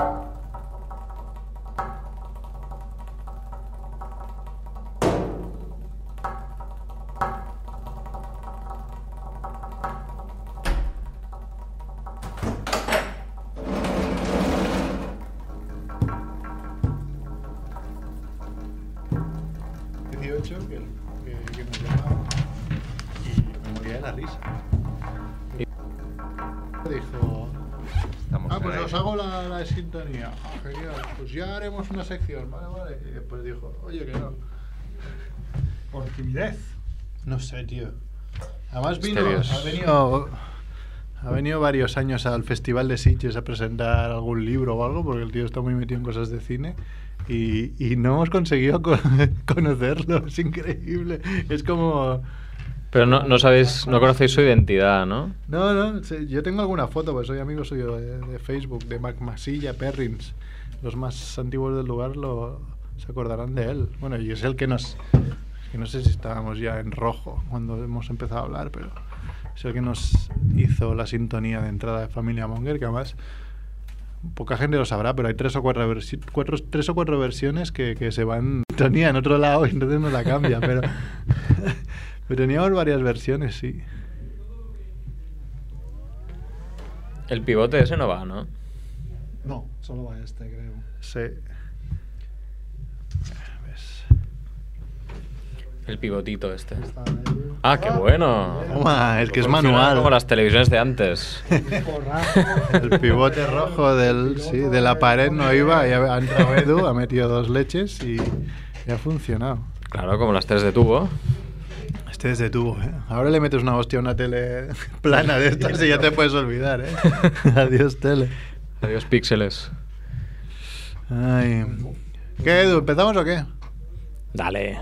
18 os hago la, la sintonía. Ah, genial, pues ya haremos una sección, vale, vale. Y después dijo, oye, que no. Por timidez. No sé, tío. Además vino, Misterios. ha venido, ha venido varios años al Festival de Sitges a presentar algún libro o algo, porque el tío está muy metido en cosas de cine. Y, y no hemos conseguido co- conocerlo, es increíble. Es como... Pero no, no sabéis, no conocéis su identidad, ¿no? No, no, yo tengo alguna foto, pues soy amigo suyo de, de Facebook, de Mac Masilla, Perrins. Los más antiguos del lugar lo, se acordarán de él. Bueno, y es el que nos... Que no sé si estábamos ya en rojo cuando hemos empezado a hablar, pero es el que nos hizo la sintonía de entrada de Familia Monger, que además poca gente lo sabrá, pero hay tres o cuatro, cuatro- tres o cuatro versiones que, que se van sintonía en otro lado y entonces no la cambia, pero teníamos varias versiones, sí. El pivote ese no va, ¿no? No, solo va este, creo. Sí. ¿Ves? El pivotito este. Ah, qué bueno. Toma, es que es manual. Como las televisiones de antes. Porrazo. El pivote rojo del, sí, de la pared no iba, y ha ha entrado Edu, ha metido dos leches y, y ha funcionado. Claro, como las tres de tubo. Este es de tubo, ¿eh? Ahora le metes una hostia a una tele plana de estas y ya te puedes olvidar, ¿eh? Adiós, tele. Adiós, píxeles. Ay. ¿Qué, Edu? ¿Empezamos o qué? Dale.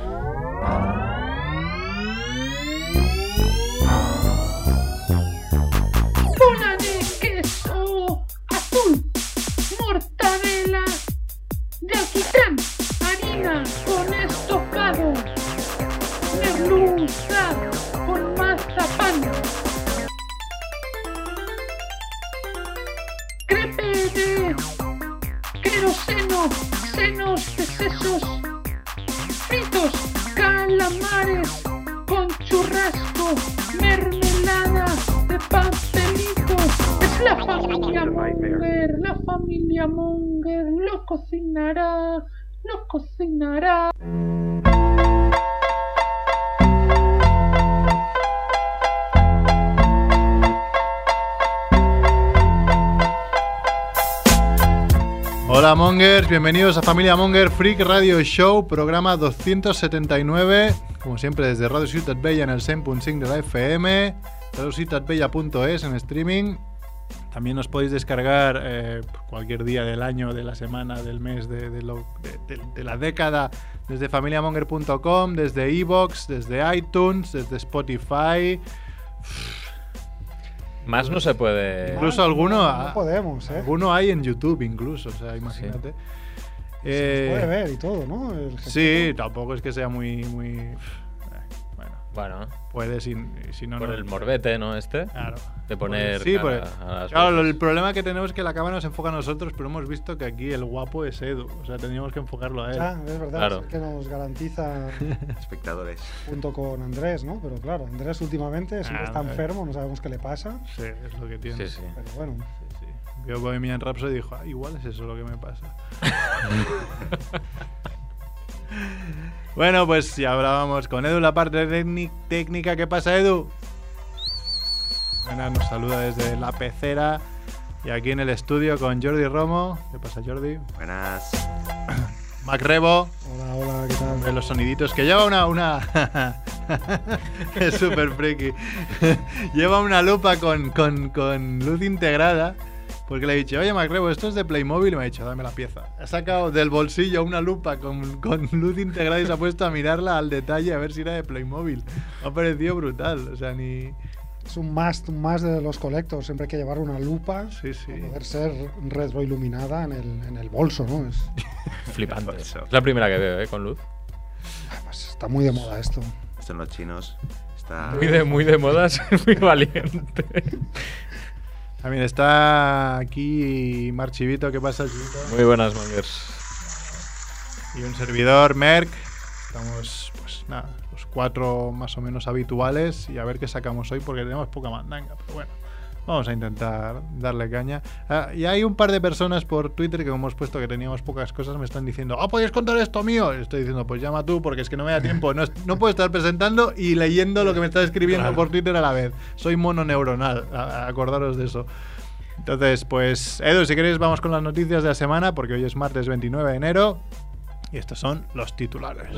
bola de queso azul, mortadela de alquitrán, harina queroseno, senos sesos, fritos, calamares con churrasco, mermelada de pastelito. Es la familia Munger, la familia Munger lo cocinará, lo cocinará. Hola Mongers, bienvenidos a Familia Monger Freak Radio Show, programa 279, como siempre desde Radio Ciutat Bella en el 100.5 de la FM, radiociutatbella.es en streaming. También os podéis descargar eh, cualquier día del año, de la semana, del mes, de, la década, desde familiamonger.com, desde iBox, desde iTunes, desde Spotify. Más no se puede. Incluso alguno, No podemos, ¿eh? alguno hay en YouTube, incluso, o sea, imagínate. Se Eh, puede ver y todo, ¿no? El Sí, tampoco es que sea muy. muy eh, bueno, Bueno, puede si, si no. por no- el morbete, ¿no? Este. Claro. De poner. Sí, cara por- a las claro, el problema que tenemos es que la cámara nos enfoca a nosotros, pero hemos visto que aquí el guapo es Edu. O sea, tendríamos que enfocarlo a él. Ya, es verdad, Claro. es que nos garantiza Espectadores. junto con Andrés, ¿no? Pero claro, Andrés últimamente siempre Ah, está eh. enfermo, no sabemos qué le pasa. Sí, es lo que tiene. Sí, sí. Pero bueno, Sí, sí. Vio Bohemian Rhapsody y dijo, ah, igual es eso lo que me pasa. bueno, pues ya hablábamos con Edu la parte técnic- técnica. ¿Qué pasa, Edu? Buenas, nos saluda desde la pecera y aquí en el estudio con Jordi Romo. ¿Qué pasa, Jordi? Buenas. Mac Rebo, hola, hola, ¿qué tal? de los soniditos que lleva una, una, es súper friki. Lleva una lupa con, con, con luz integrada. Porque le he dicho, oye Macrebo, esto es de Playmobil. Y me ha dicho, dame la pieza. Ha sacado del bolsillo una lupa con, con luz integrada y se ha puesto a mirarla al detalle a ver si era de Playmobil. Me ha parecido brutal. O sea, ni. Es un must, un must de los colectors. Siempre hay que llevar una lupa Sí, sí. para poder ser retroiluminada en el, en el bolso, ¿no? Es, Flipante. Es la primera que veo, ¿eh? Con luz. además, está muy de moda esto. Esto en los chinos está. Muy de, muy de moda, ser muy valiente. También está aquí Marchivito. ¿Qué pasa, Chivito? Muy buenas, mongers. y un servidor, Merck. Estamos, pues nada, los cuatro más o menos habituales y a ver qué sacamos hoy porque tenemos poca mandanga. Pero bueno, vamos a intentar darle caña. Ah, y hay un par de personas por Twitter que, como hemos puesto que teníamos pocas cosas, me están diciendo, ah, ¿podéis contar esto mío? Y estoy diciendo, pues llama tú porque es que no me da tiempo. No, no puedo estar presentando y leyendo lo que me estás escribiendo por Twitter a la vez. Soy mono neuronal, a- a- acordaros de eso. Entonces, pues, Edu, si queréis, vamos con las noticias de la semana, porque hoy es martes 29 de enero. Y estos son los titulares.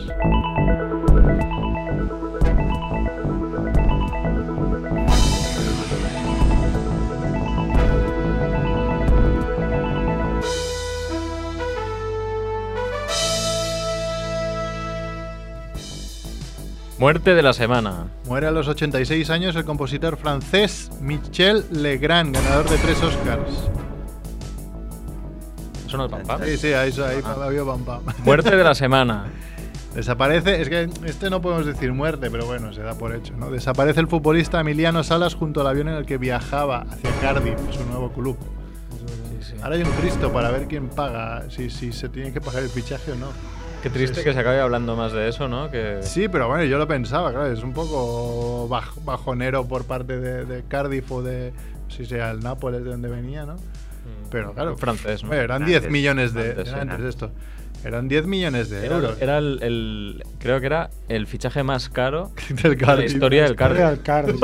Muerte de la semana. Muere a los 86 años el compositor francés Michel Legrand, ganador de tres Oscars. ¿Son el pam pam? Sí, sí, ahí, ahí había pam pam. Muerte de la semana. Desaparece, es que este no podemos decir muerte, pero bueno, se da por hecho, ¿no? Desaparece el futbolista Emiliano Salas junto al avión en el que viajaba hacia Cardiff, su nuevo club. Ahora hay un Cristo para ver quién paga, si, si se tiene que pagar el fichaje o no. Qué triste que se acabe hablando más de eso, ¿no? Que... Sí, pero bueno, yo lo pensaba, claro, es un poco baj- bajonero por parte de, de Cardiff o de, si sea el Nápoles de donde venía, ¿no? Pero claro, Francés, ¿no? eran Francés, 10 millones de francés, era sí. antes de esto. Eran 10 millones de Era, euros. era el, el- Creo que era el fichaje más caro del de la historia del. Cardiff.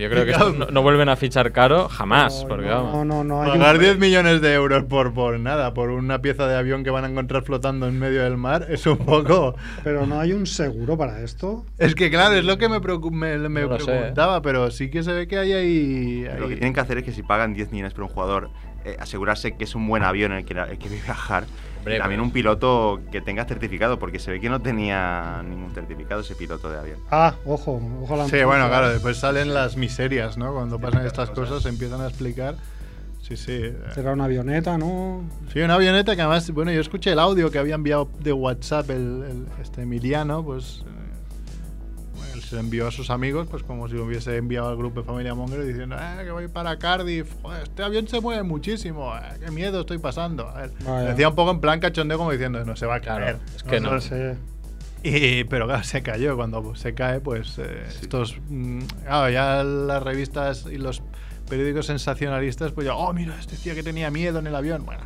Yo creo que esto no, no vuelven a fichar caro jamás, No, porque no, vamos. no, no, hay un- Pagar 10 millones de euros por, por nada, por una pieza de avión que van a encontrar flotando en medio del mar, es un poco... Pero no hay un seguro para esto. Es que claro, es lo que me, preocu- me, me No lo sé, ¿eh? preguntaba, pero sí que se ve que hay ahí... Lo que tienen que hacer es que si pagan 10 millones por un jugador, eh, asegurarse que es un buen avión en el que, el que viajar. Hombre, y también pues- un piloto que tenga certificado, porque se ve que no tenía ningún certificado ese piloto de avión. Ah, ojo, ojo la Sí, bueno, claro, después salen las miserias, ¿no? Cuando pasan estas cosas. cosas se empiezan a explicar. Sí, sí. eh, Será una avioneta, ¿no? Sí, una avioneta que además, bueno, yo escuché el audio que había enviado de WhatsApp el, el- este Emiliano, pues se envió a sus amigos, pues como si lo hubiese enviado al grupo de Familia Monger diciendo, eh, que voy para Cardiff, Joder, este avión se mueve muchísimo, eh, qué miedo estoy pasando. A ver, decía un poco en plan cachondeo como diciendo, no se va a Claro, caer. es que no. sé. Y, pero claro, se cayó. Cuando se cae, pues eh, Sí. estos. mm, claro, ya las revistas y los periódicos sensacionalistas, pues ya, oh, mira, este decía que tenía miedo en el avión. Bueno,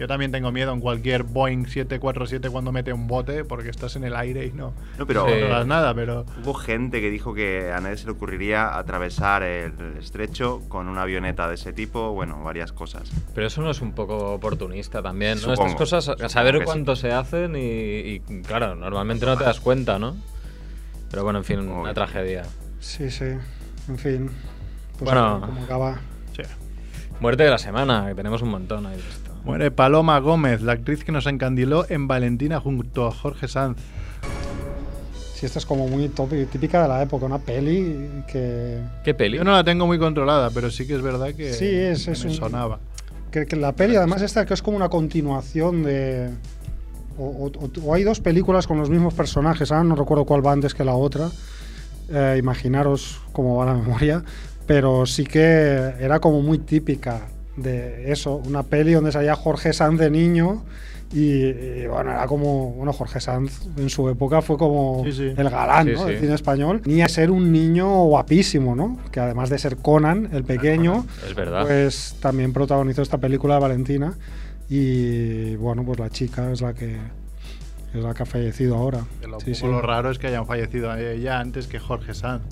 yo también tengo miedo en cualquier Boeing 747 cuando mete un bote, porque estás en el aire y no, No, pero no controlas nada, pero. hubo gente que dijo que a nadie se le ocurriría atravesar el estrecho con una avioneta de ese tipo, bueno, varias cosas. Pero eso no es un poco oportunista también, ¿no? Supongo, Estas cosas, a saber cuánto se hacen y, y, claro, normalmente no te das cuenta, ¿no? Pero bueno, en fin, una tragedia. Sí, sí. En fin. Pues Bueno. cómo acaba. Sí. Muerte de la semana, que tenemos un montón ahí de esto. Muere Paloma Gómez, la actriz que nos encandiló en Valentina junto a Jorge Sanz. Sí, esta es como muy típica de la época, una peli que, ¿Qué peli? Yo no la tengo muy controlada, pero sí que es verdad que, Sí, es- que es me un- sonaba. que, que la peli además esta que es como una continuación de... O, o- o- o hay dos películas con los mismos personajes, ahora no recuerdo cuál va antes que la otra. Eh, imaginaros cómo va la memoria. Pero sí que era como muy típica de eso, una peli donde salía Jorge Sanz de niño y, y, bueno, era como, bueno, Jorge Sanz en su época fue como Sí, sí. el galán Sí, ¿no? sí. del cine español. Ni a ser un niño guapísimo, ¿no? Que además de ser Conan, el pequeño, Es verdad. pues también protagonizó esta película de Valentina y bueno, pues la chica es la que es la que ha fallecido ahora. Lo, Sí, poco sí. lo raro es que hayan fallecido ella antes que Jorge Sanz.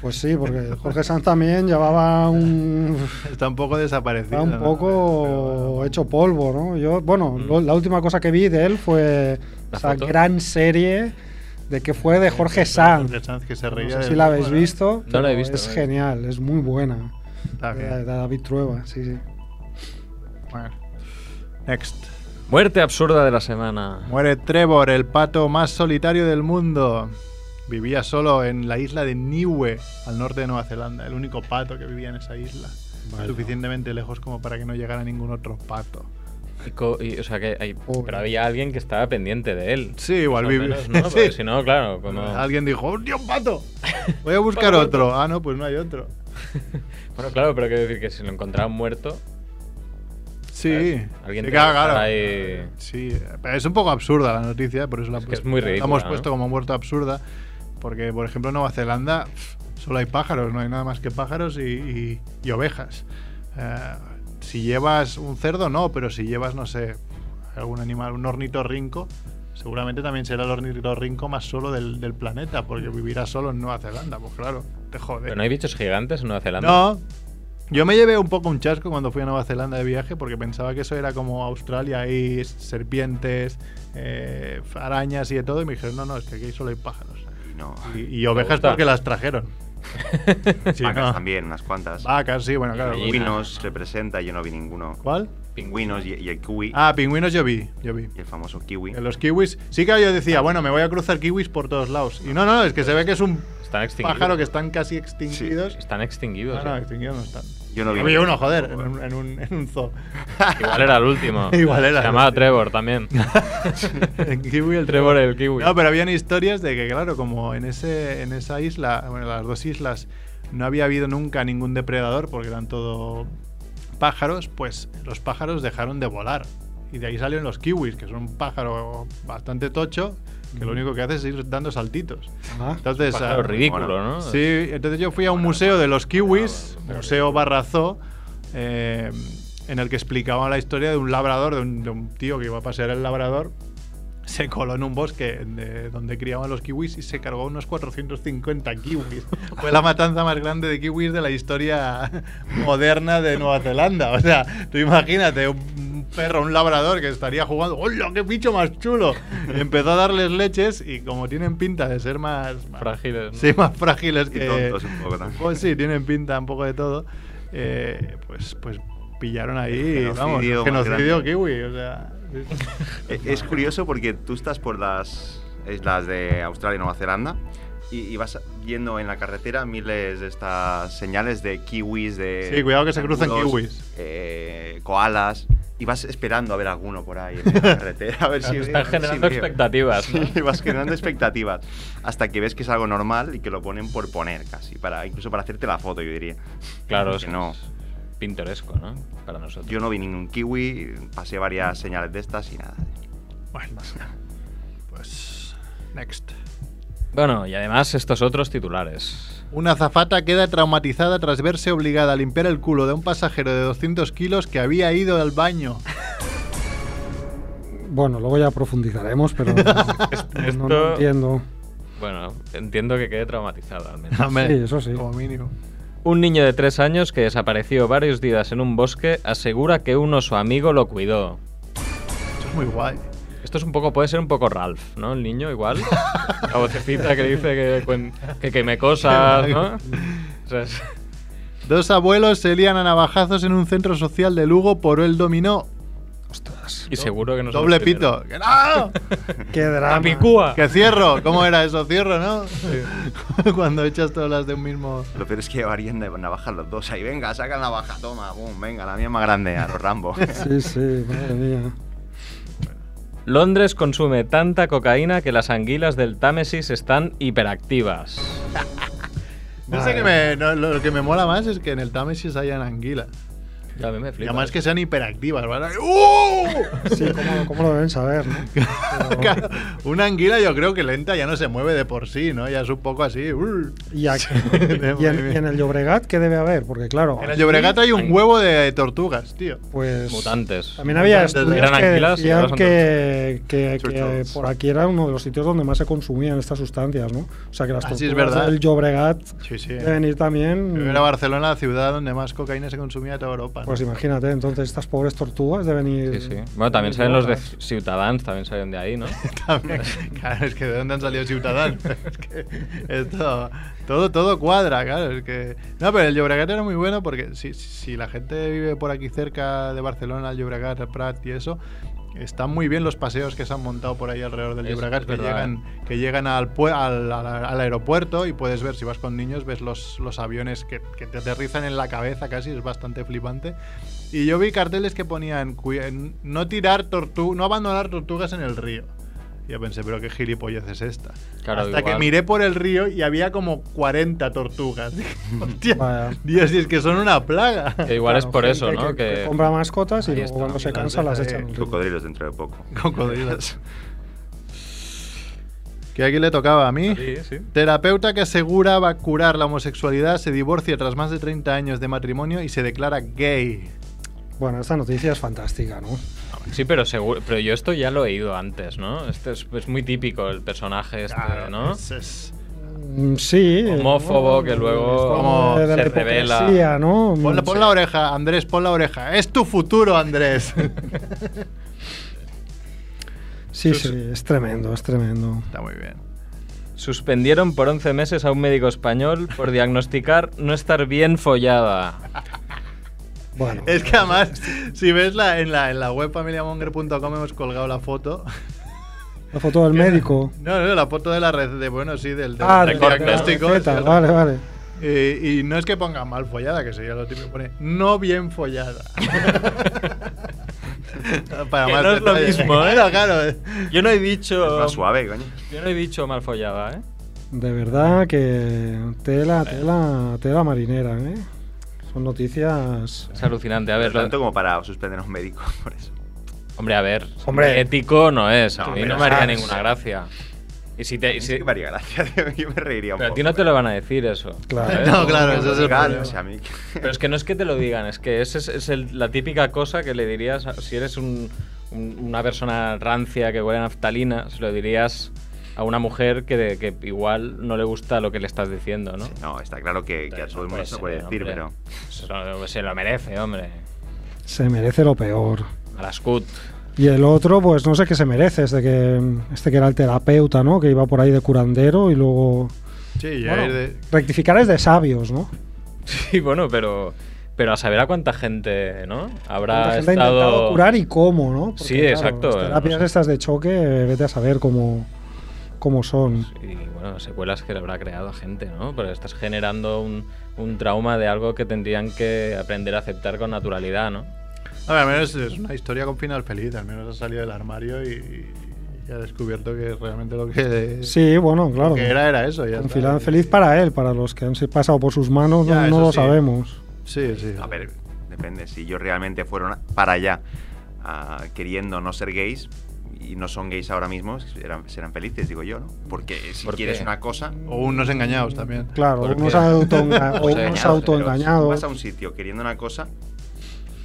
Pues sí, porque Jorge Sanz también llevaba un Está un poco desaparecido. Está un ¿no? poco hecho polvo, ¿no? Yo, bueno, Mm. lo- la última cosa que vi de él fue ¿La esa foto? gran serie de que fue de Jorge Sanz. Jorge Sanz, que se No reía sé del si la habéis ¿no? visto. No la he visto, Es no visto. genial, es muy buena. Está De, bien. de David Trueba, sí, sí. Bueno. Next. Muerte absurda de la semana. Muere Trevor, el pato más solitario del mundo. Vivía solo en la isla de Niue, al norte de Nueva Zelanda. El único pato que vivía en esa isla. Suficientemente lejos como para que no llegara ningún otro pato. Y o sea que hay, pero había alguien que estaba pendiente de él. Sí, igual vivía. menos, ¿no? Sí. Si no, claro, como... Alguien dijo, ¡hostia, un pato! Voy a buscar otro. Ah, no, pues no hay otro. Bueno, claro, pero quiero decir que si lo encontraban muerto, Sí. ¿sabes? alguien Sí, claro, estar claro. ahí... Sí, pero es un poco absurda la noticia, por eso la, Es que es muy la ridícula, hemos ¿no? puesto como muerto absurda. Porque, por ejemplo, en Nueva Zelanda solo hay pájaros, no hay nada más que pájaros y, y- y ovejas. Eh, si llevas un cerdo, no, pero si llevas, no sé, algún animal, un ornitorrinco, seguramente también será el ornitorrinco más solo del, del planeta, porque vivirá solo en Nueva Zelanda. Pues claro, te jode. Pero no hay bichos gigantes en Nueva Zelanda. No. Yo me llevé un poco un chasco cuando fui a Nueva Zelanda de viaje porque pensaba que eso era como Australia, hay serpientes, eh, arañas y de todo. Y me dijeron, no, no, es que aquí solo hay pájaros. Y no. Y, y ovejas porque las trajeron. Sí, Vacas no. también, unas cuantas. Vacas, sí, bueno, claro. Pingüinos representa, yo no vi ninguno. ¿Cuál? Pingüinos y, y el kiwi. Ah, pingüinos yo vi, yo vi. Y el famoso kiwi. En los kiwis, sí que yo decía, bueno, me voy a cruzar kiwis por todos lados. Y no, no, es que se ve que es un Están extinguidos. pájaro que están casi extinguidos. Están extinguidos. No, no, extinguidos no están. Yo no vi Yo vi ninguno. uno, joder, en un, en un, en un zoo. Igual era el último. Igual era Se el llamaba último. Trevor también. En kiwi el Trevor el kiwi. No, pero habían historias de que, claro, como en, ese, en esa isla, bueno, las dos islas, no había habido nunca ningún depredador porque eran todo pájaros, pues los pájaros dejaron de volar. Y de ahí salieron los kiwis, que son un pájaro bastante tocho, que lo único que hace es ir dando saltitos. Ah, Entonces, ah, ridículo, bueno, ¿no? Sí, entonces yo fui a un museo de los kiwis, Museo Barrazó, eh, en el que explicaban la historia de un labrador, de un, de un tío que iba a pasear el labrador. Se coló en un bosque de donde criaban los kiwis y se cargó unos 450 kiwis. Fue la matanza más grande de kiwis de la historia moderna de Nueva Zelanda. O sea, tú imagínate un perro, un labrador que estaría jugando. ¡Hola, qué bicho más chulo! Y empezó a darles leches y como tienen pinta de ser más... Frágiles. ¿no? Sí, más frágiles Y que. tontos un poco también. Pues sí, tienen pinta un poco de todo. Eh, pues, pues pillaron ahí, vamos, Genocidio más genocidio kiwi, o sea. Eh, Es curioso porque tú estás por las islas de Australia y Nueva Zelanda y, y vas yendo en la carretera miles de estas señales de kiwis, de. Sí, cuidado que se cruzan kiwis. eh, koalas. Y vas esperando a ver alguno por ahí en la carretera. A ver si si generando veo. expectativas, ¿no? Sí, vas generando expectativas. Hasta que ves que es algo normal y que lo ponen por poner casi. Para, incluso para hacerte la foto, yo diría. Claro, Que es no. Pintoresco, ¿no? Para nosotros. Yo no vi ningún kiwi, pasé varias señales de estas y nada. Bueno, pues. Next. Bueno, y además estos otros titulares. Una azafata queda traumatizada tras verse obligada a limpiar el culo de un pasajero de 200 kilos que había ido al baño. Bueno, luego ya profundizaremos, pero no, no- entiendo. Bueno, entiendo que quede traumatizado al menos. Sí, eso sí. Como mínimo. Un niño de tres años que desapareció varios días en un bosque asegura que un oso amigo lo cuidó. Eso es muy guay. Esto es un poco, puede ser un poco Ralph, ¿no? El niño igual. La vocecita que dice que, que queme cosas, ¿no? O sea, es- Dos abuelos se lían a navajazos en un centro social de Lugo por el dominó. Ostras. y seguro que no Doble pito. ¡Que no! Qué drama. ¡Que cierro! ¿Cómo era eso? Cierro, ¿no? Cuando echas todas las de un mismo. Lo peor es que llevarían de navajas los dos ahí. Venga, saca la navaja, toma, boom, venga, la mía más grande, a los Rambo. Sí, sí, madre mía. Londres consume tanta cocaína que las anguilas del Támesis están hiperactivas. No sé que me, no, lo que me mola más es que en el Támesis hayan anguila. Ya a mí me Y flipa. además que sean hiperactivas, ¿verdad? ¡Uh! Sí, ¿cómo, cómo lo deben saber, no? Pero- Una anguila yo creo que lenta ya no se mueve de por sí, ¿no? Ya es un poco así. ¡uh! ¿Y, aquí- y en, y en el Llobregat qué debe haber? Porque claro, En el Llobregat hay un huevo de tortugas, tío. pues Mutantes. también había Mutantes, estudios eran que anguilas y decían que, que- que por aquí era uno de los sitios donde más se consumían estas sustancias, ¿no? O sea que las Ah, sí, es tortugas verdad. del Llobregat Sí, sí. deben ir también... Era Barcelona la ciudad donde más cocaína se consumía de toda Europa. ¿no? Pues imagínate, entonces estas pobres tortugas deben ir. Sí, sí. Bueno, también salen los de. Ciutadans, también salen de ahí, ¿no? También, claro, es que de dónde han salido Ciudadanos. es que esto, todo, todo cuadra, claro. Es que... No, pero el Llobregat era muy bueno porque si, si la gente vive por aquí cerca de Barcelona, el Llobregat, el Prat y eso, están muy bien los paseos que se han montado por ahí alrededor del Llobregat, que, llegan, que llegan al, al, aeropuerto y puedes ver, si vas con niños, ves los, los aviones que, que te aterrizan en la cabeza casi, es bastante flipante. Y yo vi carteles que ponían "Cui- en- no tirar tortu no abandonar tortugas en el río. Yo pensé, pero qué gilipollez es esta. Claro, Hasta que miré por el río y había como 40 tortugas. Dije, Hostia, Vaya. Dios, y es que son una plaga. Que igual es por eso, ¿no? Que, que Que, compra mascotas y luego cuando se cansa las echan. Cocodrilos dentro de poco. Cocodrilos. que aquí le tocaba a mí. Sí, sí. Terapeuta que aseguraba curar la homosexualidad se divorcia tras más de 30 años de matrimonio y se declara gay. Bueno, esta noticia es fantástica, ¿no? Sí, pero seguro, pero yo esto ya lo he oído antes, ¿no? Este es, es muy típico el personaje este, ¿no? Es- es- Mm, Sí. Homófobo que luego Es como de, se revela. ¿no? Pon, la- pon la oreja, Andrés, pon la oreja. Es tu futuro, Andrés. Sí, sí, es tremendo, es tremendo. Está muy bien. Suspendieron por 11 meses a un médico español por diagnosticar no estar bien follada. Bueno, Es que además, si ves la, en, la, en la web familiamonger.com hemos colgado la foto. la foto del médico. No, no, la foto de la red, de, bueno, sí, del, del- Ah, de, de la diagnóstico. vale, vale. Eh, y no es que ponga mal follada, que sería lo típico, pone no bien follada. Para Que más no es lo mismo, ¿eh? Claro, claro. Yo no he Es dicho. más suave, coño. Yo no he dicho mal follada, ¿eh? De verdad que tela, tela, tela marinera, ¿eh? Son noticias. Es alucinante. A ver, es lo- tanto como para suspender a un médico, por eso. hombre, a ver. Hombre. Ético no es. A No, mí no me haría ninguna gracia. Y si te. y si- me haría gracia. Yo me reiría un pero a ti no te lo van a decir eso. Claro. ¿sabes? No, claro, eso es el problema. o sea, a mí- Pero es que no es que te lo digan, es que esa es, es el- la típica cosa que le dirías si eres un- un- una persona rancia que huele a naftalina, se lo dirías a una mujer que, de- que igual no le gusta lo que le estás diciendo, ¿no? Sí, no, está claro que, que a todo el mundo se puede decir, hombre. pero. Se lo, se lo merece, hombre. Se merece lo peor. A la Scut. Y el otro, pues no sé qué se merece, este que, este que era el terapeuta, ¿no? Que iba por ahí de curandero y luego... Sí, ya Bueno, es de- rectificar es de sabios, ¿no? Sí, bueno, pero, pero a saber a cuánta gente, ¿no? Habrá gente ha intentado curar y cómo, ¿no? Sí, exacto, Las eh, terapias no sé. estas de choque, vete a saber cómo, cómo son. Y bueno, secuelas que le habrá creado a gente, ¿no? Porque estás generando un, un trauma de algo que tendrían que aprender a aceptar con naturalidad, ¿no? A ver, al menos es una historia con final feliz. Al menos ha salido del armario y, y ha descubierto que realmente lo que, Sí, bueno, claro. lo que era era eso. Ya Un final feliz para él, para los que han pasado por sus manos, Ya, no, no lo sí. sabemos. Sí, sí. A ver, depende. Si ellos realmente fueron para allá ah, queriendo no ser gays y no son gays ahora mismo, serán, serán felices, digo yo, ¿no? Porque si ¿Por quieres qué? una cosa. O unos engañados también. Claro, unos, autoengañados. vas a un sitio queriendo una cosa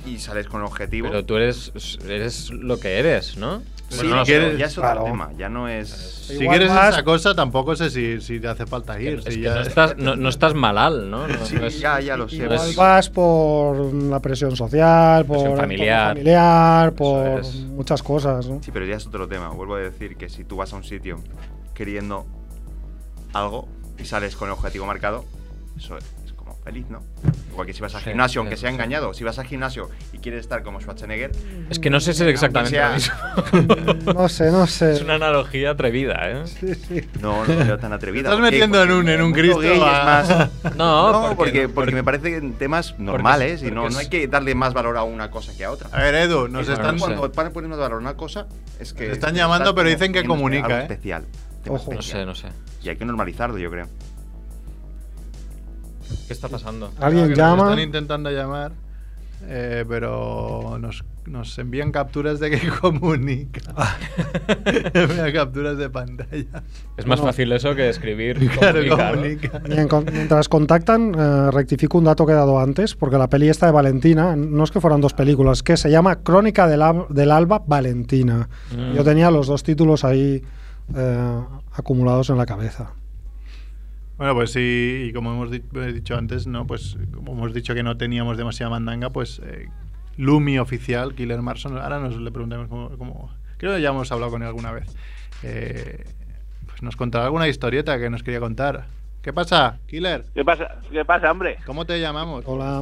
y sales con un objetivo. Pero tú eres, eres lo que eres, ¿no? Bueno, no, quieres- ya es otro claro. tema. Ya no es. Si Igual quieres esa cosa, tampoco sé si, si te hace falta ir. Es si que ya- no estás, no, no estás malal, ¿no? No- Sí, no es- ya, ya lo sé. Igual es- vas por la presión social, por Presión familiar. por es. muchas cosas, ¿no? Sí, pero ya es otro tema. Vuelvo a decir que si tú vas a un sitio queriendo algo y sales con el objetivo marcado, eso feliz, ¿no? Igual que si vas al Sí, gimnasio, sí, aunque sea sí. engañado, si vas al gimnasio y quieres estar como Schwarzenegger, Es que no sé si es exactamente lo Aunque mismo. No sé, no sé. es una analogía atrevida, ¿eh? Sí, sí. no, no veo tan atrevida. Estás metiendo en un- en un Cristo gay es a- más- No, No, porque- porque, porque, porque- me parecen temas normales y no, no hay que darle más valor a una cosa que a otra. A ver, Edu, nos están, cuando van poniendo valor a una cosa, es que. Te están llamando, pero dicen que comunica, algo ¿eh? especial. tema Ojo. No sé, no sé. Y hay que normalizarlo, yo creo. ¿Qué está pasando? Alguien nos llama. están intentando llamar, eh, pero nos, nos envían capturas de que comunica. envían capturas de pantalla. Es más No. fácil eso que escribir. Claro, comunicar, ¿no? comunica. Bien, con- mientras contactan, eh, rectifico un dato que he dado antes, porque la peli esta de Valentina, no es que fueran dos películas, que se llama Crónica del, del Alba Valentina. Mm. Yo tenía los dos títulos ahí eh, acumulados en la cabeza. Bueno, pues sí, y como hemos di- he dicho antes, no, pues como hemos dicho que no teníamos demasiada mandanga, pues eh, Lumi oficial, Killer Marson. Ahora nos le preguntemos cómo, cómo- Creo que ya hemos hablado con él alguna vez. Eh, pues nos contará alguna historieta que nos quería contar. ¿Qué pasa, Killer? ¿Qué pasa, ¿Qué pasa, hombre? ¿Cómo te llamamos? Hola.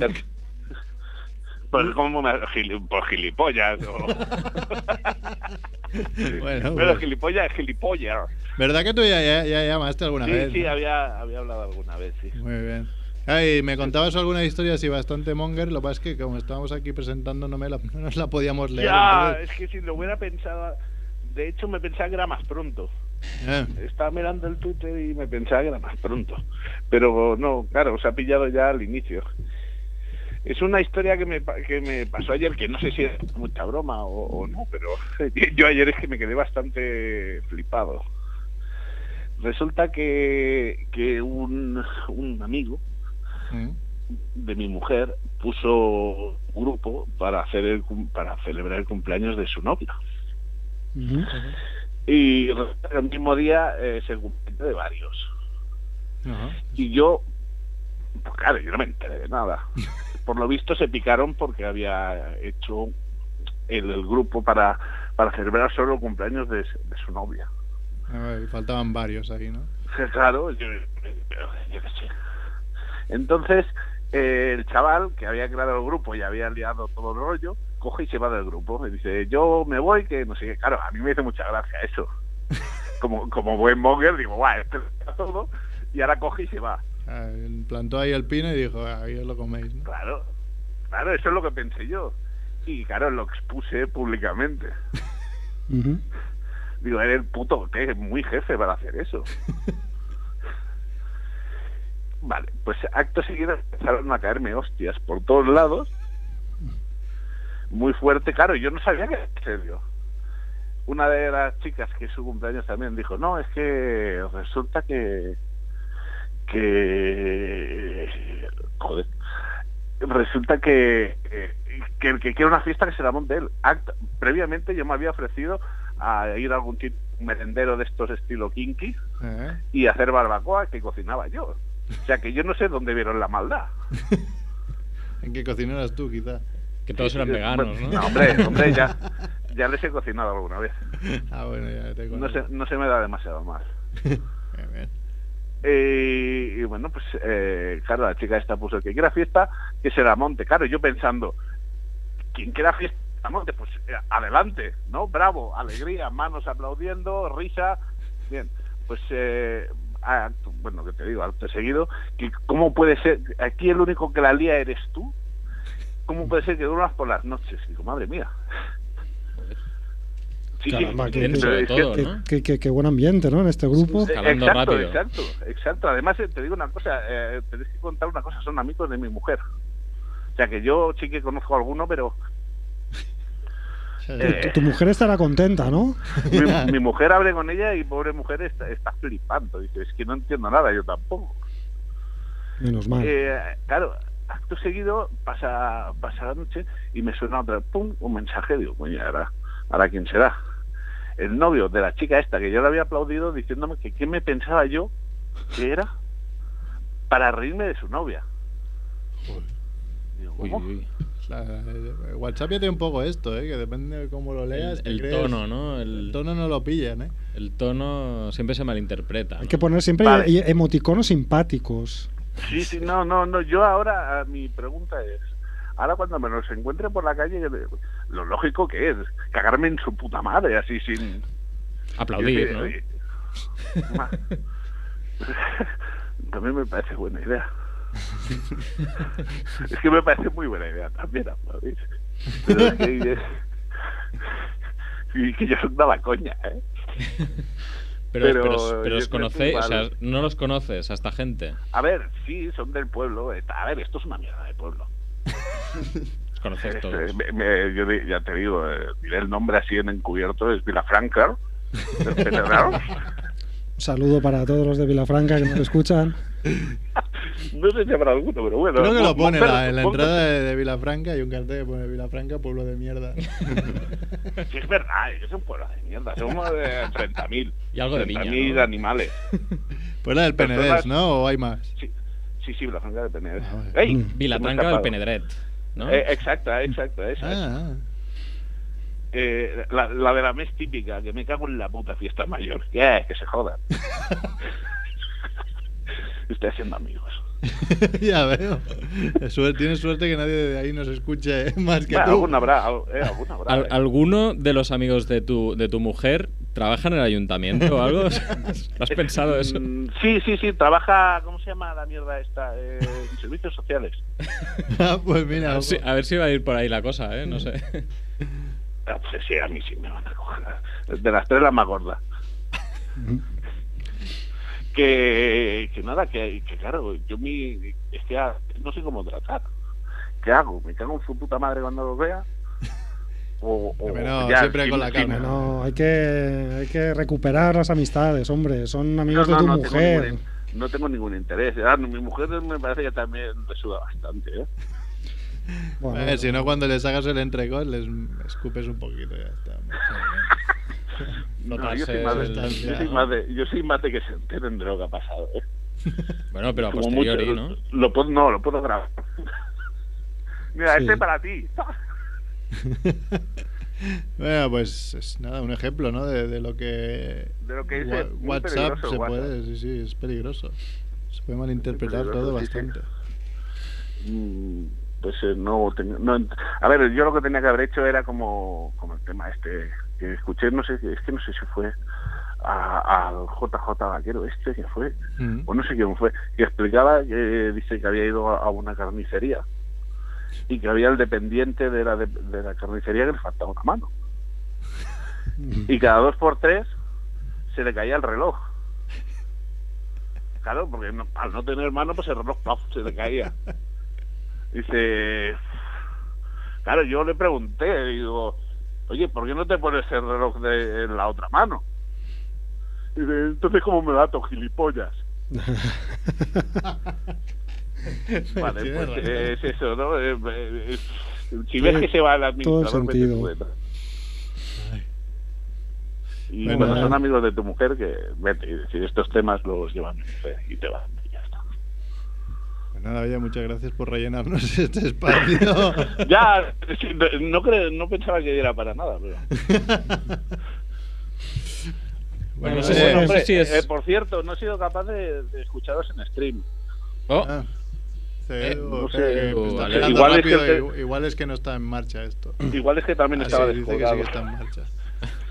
Pues como me gili- por gilipollas. o- Bueno, Pero pues, gilipollas, gilipollas. ¿verdad que tú ya, ya- ya llamaste alguna Sí, vez? sí, no? había, había hablado alguna vez, sí. Muy bien. Ay, me contabas alguna historia así bastante monger, lo que pasa es que como estábamos aquí presentando no, me la, no nos la podíamos leer. Ya, entonces- es que si lo hubiera pensado... De hecho, me pensaba que era más pronto. Eh, Estaba mirando el Twitter y me pensaba que era más pronto. Pero no, claro, se ha pillado ya al inicio. Es una historia que me, que me pasó ayer, que no sé si es mucha broma o, o no, pero yo ayer es que me quedé bastante flipado. Resulta que, que un, un amigo mm, de mi mujer puso un grupo para hacer el, para celebrar el cumpleaños de su novia. Y el mismo día eh, es el cumpleaños de varios. Y yo, pues claro, yo no me enteré de nada. Por lo visto se picaron porque había hecho el, el grupo para, para celebrar solo el cumpleaños de, de su novia. A ver, faltaban varios ahí, ¿no? Claro, yo, yo qué sé. Entonces, eh, el chaval que había creado el grupo y había liado todo el rollo, coge y se va del grupo. Y dice, yo me voy, que no sé qué. Claro, a mí me hizo mucha gracia eso. Como, como buen monger, digo, guau, este todo. Y ahora coge y se va. Ah, Plantó ahí el pino y dijo, "Ah, ahí os lo coméis, ¿no? Claro, claro, eso es lo que pensé yo. Y claro, lo expuse públicamente. Digo, eres el puto, que es muy jefe para hacer eso. Vale, pues acto seguido empezaron a caerme hostias por todos lados. Muy fuerte, claro, yo no sabía que era en serio. Una de las chicas que es su cumpleaños también dijo, no, es que resulta que... que... joder. Resulta que, que el que quiere una fiesta que se la monte él. Act- previamente yo me había ofrecido a ir a algún tipo merendero de estos estilo kinky Eh, y hacer barbacoa que cocinaba yo. O sea que yo no sé dónde vieron la maldad. ¿En qué cocinero eras tú, quizá? Que todos eran veganos, Bueno, ¿no? hombre, hombre, ya, ya les he cocinado alguna vez. Ah, bueno, ya te No se, no se me da demasiado mal. Eh, y bueno, pues eh, claro, la chica esta puso que quiera fiesta, que se la monte. Claro, yo pensando, quien quiera fiesta, la monte, pues eh, adelante, ¿no? Bravo, alegría, manos aplaudiendo, risa. Bien, pues eh, acto- bueno, que te digo, acto seguido, que cómo puede ser, aquí el único que la lía eres tú, ¿cómo puede ser que duras por las noches? Digo, madre mía. Sí, Caramba, sí, qué- que- todo, Qué, ¿no? qué- qué- qué buen ambiente, ¿no? En este grupo. Exacto, rápido. exacto, exacto. Además, eh, te digo una cosa, eh, tenéis que contar una cosa, son amigos de mi mujer. O sea que yo sí que conozco a alguno, pero eh, Tu, tu mujer estará contenta, ¿no? mi, mi mujer hable con ella y pobre mujer está, está flipando. Dice, es que no entiendo nada, yo tampoco. Menos mal. Eh, claro, acto seguido pasa, pasa la noche y me suena otra, pum, un mensaje, digo, coño, ahora, ahora quién será. El novio de la chica esta que yo le había aplaudido diciéndome que qué me pensaba yo que era para reírme de su novia. Digo, Uy, ¿cómo? uy. La- eh, WhatsApp ya tiene un poco esto, ¿eh? Que depende de cómo lo leas. El, te el crees- tono, ¿no? El, El tono no lo pillan, ¿eh? el tono siempre se malinterpreta. Hay ¿no? que poner siempre Vale. emoticonos simpáticos. Sí, sí, no, no, no. Yo ahora, mi pregunta es, ahora cuando me los encuentre por la calle, lo lógico que es, cagarme en su puta madre, así sin... Aplaudir, ¿no? oye, También me parece buena idea. es que me parece muy buena idea también aplaudir. Pero es que, y que yo soy una coña, ¿eh? Pero, pero pero, os conocéis, o sea, no los conoces a esta gente. A ver, sí, son del pueblo. eh, A ver, esto es una mierda de pueblo. Conocéis Eh, todos. me- me- yo ya te digo, eh, el nombre así en encubierto, es Vilafranca. del. Un saludo para todos los de Vilafranca que nos escuchan. no sé si habrá alguno, pero bueno. Creo que lo pone la- en la entrada de, de Vilafranca. Hay un cartel que pone Vilafranca, pueblo de mierda. Sí, es verdad, es un pueblo de mierda. Somos de 30.000. Y algo de viña, 30.000 ¿no? animales. Pues la del Penedés, ¿no? ¿O hay más? Sí, sí, sí Vilafranca de Penedès. Ah, vale. Vilafranca del. Penedret. ¿No? Eh, exacta, exacta, esa es. Ah, Eh, la, la de la mes típica, que me cago en la puta fiesta mayor. Que, que se jodan. Estoy haciendo amigos. ya veo. Tienes suerte que nadie de ahí nos escuche ¿eh? más que Bueno, tú. alguna habrá, eh, alguna habrá. Al- eh. ¿Alguno de los amigos de tu, de tu mujer trabaja en el ayuntamiento o algo? ¿Has pensado eso? Mm, Sí, sí, sí, trabaja, ¿cómo se llama la mierda esta? Eh, en servicios sociales. Ah, pues mira, A ver, si, a ver si va a ir por ahí la cosa, ¿eh? No sé. Ah, pues sí, a mí sí me van a coger. De las tres la más gorda. Que, que nada, que, que claro, yo mi, es que ah, no sé cómo tratar. ¿Qué hago? ¿Me cago en su puta madre cuando los vea? O, o Pero ya, siempre con la calma. No, hay que, hay que recuperar las amistades, hombre. Son amigos No, de tu no, no tengo mujer. ningún- no tengo ningún interés. Ah, mi mujer me parece que también le suda bastante, ¿eh? Bueno, Eh, si no, cuando les hagas el entrecot, les escupes un poquito y ya está. No, yo, soy más de, el- yo, soy más de, yo soy más de que se enteren de lo que ha pasado, ¿eh? Bueno, pero a Como posteriori, mucho- ¿no? Lo puedo, no, lo puedo grabar. Mira, Sí. este para ti. Bueno, pues es nada, un ejemplo, ¿no? De, de lo que. De lo que muy WhatsApp se WhatsApp. puede, sí, sí, es peligroso. Se puede malinterpretar todo sí, sí. bastante. Mm, Pues eh, no, no A ver, yo lo que tenía que haber hecho era como, como el tema este que escuché, no sé, es que no sé si fue a- al JJ Vaquero este que fue, Mm. o no sé quién fue, que explicaba que dice que había ido a a una carnicería y que había el dependiente de la, de, de la carnicería que le faltaba una mano. Y cada dos por tres se le caía el reloj. Claro, porque no- al no tener mano, pues el reloj ¡paf! se le caía. Dice, claro, yo le pregunté, digo, oye, ¿por qué no te pones el reloj de, en la otra mano? Entonces, ¿cómo me dato, gilipollas? Vale, pues eh, es eso, ¿no? Eh, eh, eh, si ves que se va el Todo el administrador, vete vete. Y Bueno, cuando son amigos de tu mujer, que vete y decir, estos temas los llevan y te van y ya está. Pues nada, oye, muchas gracias por rellenarnos este espacio. Ya, sí, no, no, cre- no pensaba que diera para nada, pero... bueno, no sé oye, si- no sé hombre, si es- eh, por cierto, no he sido capaz de, de escucharos en stream. Oh, ah, Eh, no sé, vale. Igual es que rápido, te- igual- igual es que no está en marcha esto. Igual es que también Ah, estaba sí, dice que sí que está en marcha.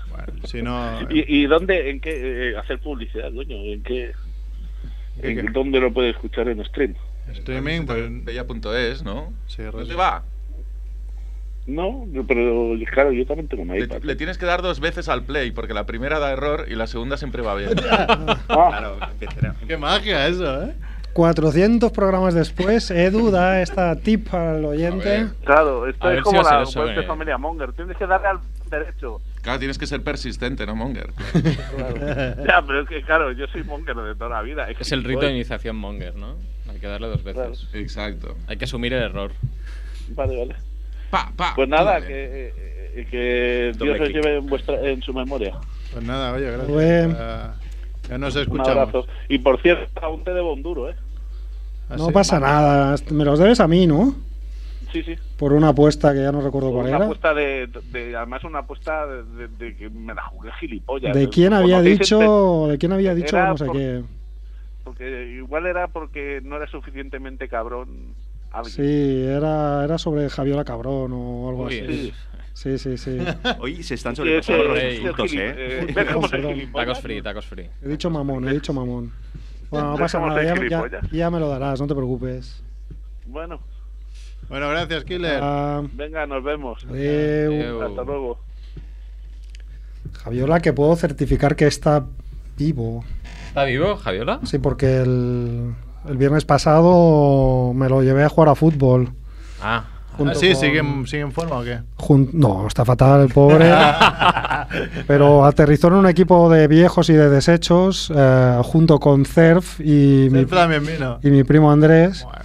Bueno, si no... ¿Y, y dónde, en qué, eh, hacer publicidad, coño? ¿En qué, ¿Qué, en qué? dónde lo puede escuchar en stream? Streaming, pues... Bella.es, ¿no? Sí, ¿Dónde res- va? No, pero claro, yo también tengo una Le, iPad. le tienes que dar dos veces al play, porque la primera da error y la segunda siempre va bien. Ah, Claro. Qué magia eso, ¿eh? 400 programas después, Edu da esta tip al oyente. claro, esto A es si como la eso, eh. familia Monger. Tienes que darle al derecho. Claro, tienes que ser persistente, ¿no, Monger? ya, pero es que claro, yo soy Monger de toda la vida. es el rito de iniciación Monger, ¿no? Hay que darle dos veces. Claro. Exacto. Hay que asumir el error. Vale, vale. Pa, pa, Pues nada, que, eh, que Dios os lleve en, vuestra, en su memoria. Pues nada, oye, gracias. Bueno. Ya, ya nos Un escuchamos. abrazo. Y por cierto, aún te debo un duro, ¿eh? No Así. pasa nada. Me los debes a mí, ¿no? Sí, sí. Por una apuesta que ya no recuerdo Por cuál una era. apuesta de, de- Además, una apuesta de, de- de que me la jugué gilipollas. ¿De quién había dicho? ¿De quién había dicho? No sé por- qué. Porque igual era porque no era suficientemente cabrón alguien. Sí, era, era sobre Javiola Cabrón o algo Uy, así. Sí, sí, sí. Hoy se están sobrepasando los insultos, ¿eh? gili- ¿Ves cómo soy Perdón. gilipollas? Tacos free, tacos free. He dicho mamón, he dicho mamón. Bueno, no ¿Ves pasa nada, ya me lo darás, no te preocupes. Bueno, Bueno, gracias, Killer. Ah, venga, nos vemos. adeu. Adeu. Hasta luego. Javiola, que puedo certificar que está vivo. ¿Está vivo, Javiola? Sí, porque el, el viernes pasado me lo llevé a jugar a fútbol. Ah. junto Ah, sí, con- ¿sigue, en- ¿sigue en forma o qué? jun- no, está fatal el pobre. pero aterrizó en un equipo de viejos y de desechos eh, junto con Cerf y mi, y mi primo Andrés. Bueno,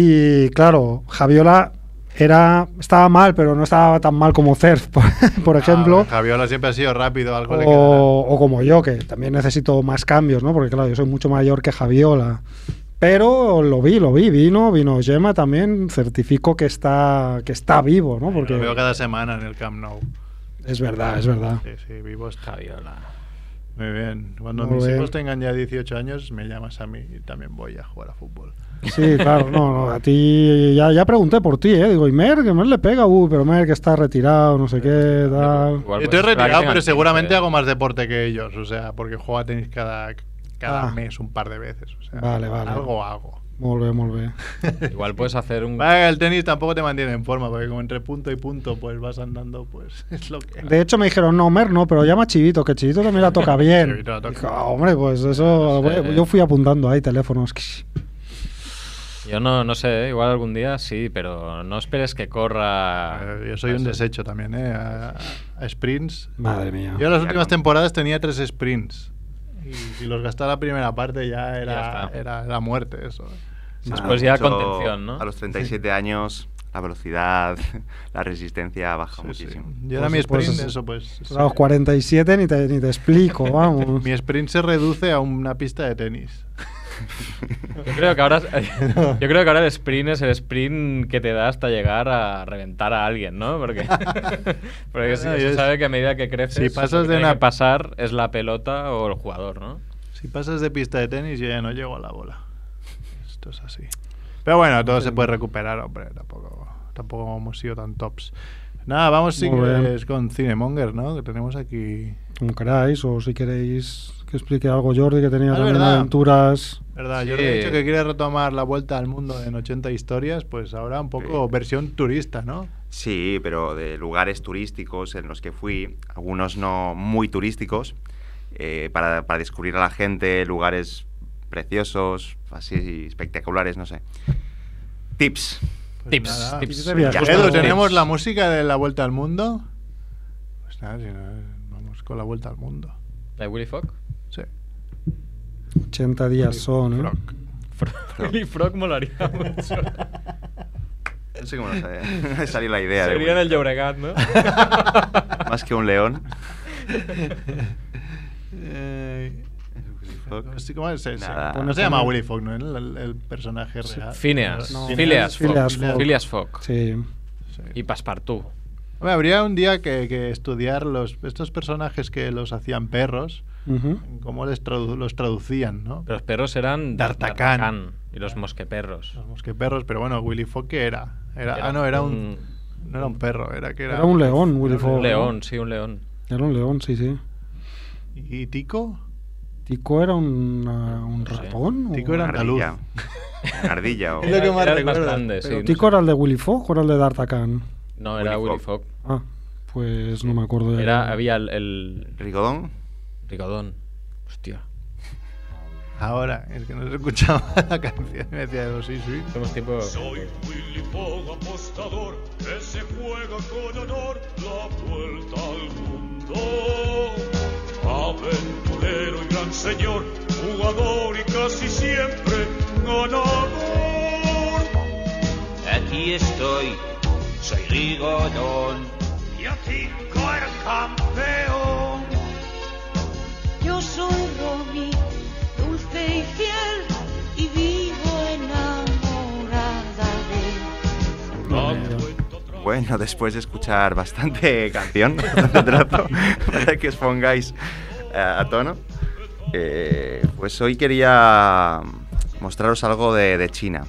Y claro, Javiola era estaba mal, pero no estaba tan mal como Cerf, por, por ejemplo. ah, Javiola siempre ha sido rápido, algo le. O, o como yo, que también necesito más cambios, ¿no? Porque claro, yo soy mucho mayor que Javiola. Pero lo vi, lo vi, vino, vino Gemma también, certifico que está, que está vivo, ¿no? Porque Lo veo cada semana en el Camp Nou. es verdad, es verdad. Sí, sí, vivo está. Javiola. Muy bien. Cuando Muy mis bien. hijos tengan ya 18 años, me llamas a mí y también voy a jugar a fútbol. Sí, claro, no, no, a ti ya, ya pregunté por ti, ¿eh? Digo, y Mer, que Mer le pega, uy, pero Mer que está retirado, no sé qué, tal. Igual estoy que retirado, pero seguramente 15. hago más deporte que ellos. O sea, porque juego a tenis cada, cada Ah. mes un par de veces. O sea, Vale, vale. Algo hago. Molt bé, molt bé. Igual puedes hacer un. Vale, el tenis tampoco te mantiene en forma, porque como entre punto y punto pues vas andando, pues es lo que... De hecho me dijeron, no, Mer no, pero llama a Chivito, que Chivito también la toca bien. Chivito la toca bien. "Ah, hombre, pues eso, No sé. voy- yo fui apuntando ahí teléfonos. Yo no, no sé, igual algún día sí, pero no esperes que corra. Eh, Yo soy un desecho también, ¿eh? A, a sprints. Madre mía. Yo las Ya últimas temporadas tenía tres sprints. Y si los gastaba la primera parte ya Ya era, era, la muerte eso. Después ya Mucho- contención, ¿no? A los 37 años, la velocidad, la resistencia baja Sí, sí. muchísimo. Yo era Pues- mi pues sprint, es- eso pues... A los 47 ni te, ni te explico, vamos. Mi sprint se reduce a una pista de tenis. Yo creo que ahora yo creo que ahora el sprint es el sprint que te da hasta llegar a reventar a alguien, ¿no? Porque, porque se es- sabe que a medida que creces, Si pasas de una- pasar es la pelota o el jugador, ¿no? Si pasas de pista de tenis, yo ya no llego a la bola. Esto es así. Pero bueno, todo se puede recuperar, hombre. Tampoco, tampoco hemos sido tan tops. Nada, vamos si quieres con Cinemonger, ¿no? Que tenemos aquí. Como queráis, o si queréis que explique algo Jordi, que tenía Ah, también verdad. aventuras. ¿Verdad? Yo Sí. le he dicho que quiere retomar la vuelta al mundo en 80 historias, pues ahora un poco Sí. versión turista, ¿no? Sí, pero de lugares turísticos en los que fui, algunos no muy turísticos, eh, para, para descubrir a la gente lugares preciosos, así espectaculares, no sé. Tips. Pues Tips, nada. tips. Edu, ¿tenemos Tips. la música de la vuelta al mundo? Pues nada, si no, vamos con la vuelta al mundo. ¿La de Willy Fogg? Sí. 80 días son, ¿eh? Frog. Willy Frog molaría mucho. No sé cómo no salió la idea. de Sería en el Willy Llobregat, ¿no? Más que un león. Eh, ¿cómo se- cómo es ese? Pues no se llama Willy Fogg, ¿no? El, el- el personaje real. Phineas. No, Phileas Fogg. Phileas Fogg. Phileas Fogg. Sí. Sí. Y Passepartout. Hombre, habría un día que, que estudiar los, estos personajes que los hacían perros, Cómo les tradu- los traducían, ¿no? Los perros eran D'Artagnan. y los mosqueperros. Los mosqueperros, pero bueno, Willy Fogg, ¿qué era? era? Era ah, no, era un, un- No era un perro, era que era... Era un león, Willy era Fogg. Un león, sí, un león. Era un león, sí, sí. ¿Y Tico? ¿Tico era un, ah, un No sé. ratón? o- Tico era Una andaluz. ardilla. O... Es lo que más Era el más recuerdo. grande, sí. Pero no ¿Tico sé. era el de Willy Fogg o era el de D'Artagnan? No, era Willy Fogg. Fogg. Ah, pues no me acuerdo ya. Era, había el, el ¿Rigodón? Rigodón. Hostia. Ahora, es que no se escuchaba la canción, me decía yo, sí, sí. Somos tipo... Soy Willy Fogg, apostador, que se juega con honor la vuelta al mundo. Aventurero y gran señor, jugador y casi siempre ganador. Aquí estoy, soy Rigodón. Y a Tico el campeón. Yo soy Romy, dulce y fiel, y vivo enamorada de. Bueno, después de escuchar bastante canción, bastante rato, para que os pongáis eh, a tono, eh, pues hoy quería mostraros algo de, de China.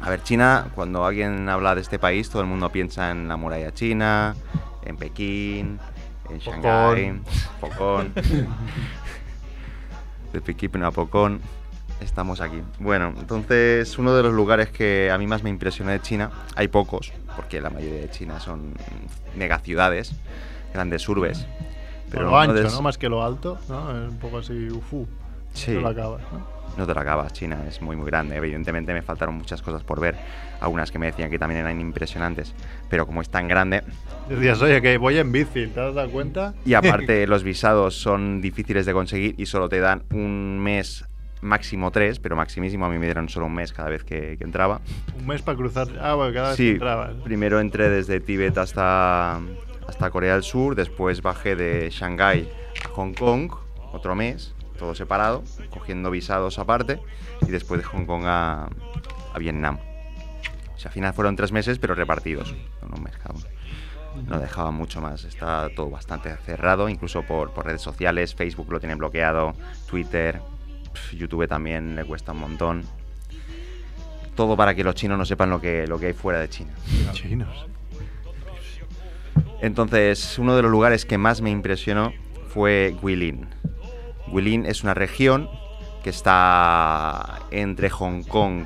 A ver, China, cuando alguien habla de este país, todo el mundo piensa en la muralla china, en Pekín, en Shanghái, Pocón. de Pekín a Pocón. Estamos aquí. Bueno, entonces uno de los lugares que a mí más me impresionó de China, hay pocos, porque la mayoría de China son megaciudades, grandes urbes. Pero lo ancho, de ¿no? Más que lo alto, ¿no? Es un poco así, ufu. Sí. No lo acabas, ¿no? No te lo acabas, China es muy muy grande. Evidentemente me faltaron muchas cosas por ver, algunas que me decían que también eran impresionantes, pero como es tan grande Decías, oye, que voy en bici, ¿te has dado cuenta? y aparte los visados son difíciles de conseguir y solo te dan un mes máximo tres, pero maximísimo a mí me dieron solo un mes cada vez que, que entraba. Un mes para cruzar. Ah, bueno, cada vez que Sí, entrabas. primero entré desde Tíbet hasta, hasta Corea del Sur, después bajé de Shanghái a Hong Kong, otro mes, todo separado, cogiendo visados aparte, y después de Hong Kong a, a Vietnam. Sea, al final fueron tres meses, pero repartidos, en un mes cada uno. No dejaba mucho más, está todo bastante cerrado, incluso por, por redes sociales, Facebook lo tienen bloqueado, Twitter, YouTube también le cuesta un montón. Todo para que los chinos no sepan lo que, lo que hay fuera de China. Chinos. Entonces, uno de los lugares que más me impresionó fue Guilin. Guilin es una región que está entre Hong Kong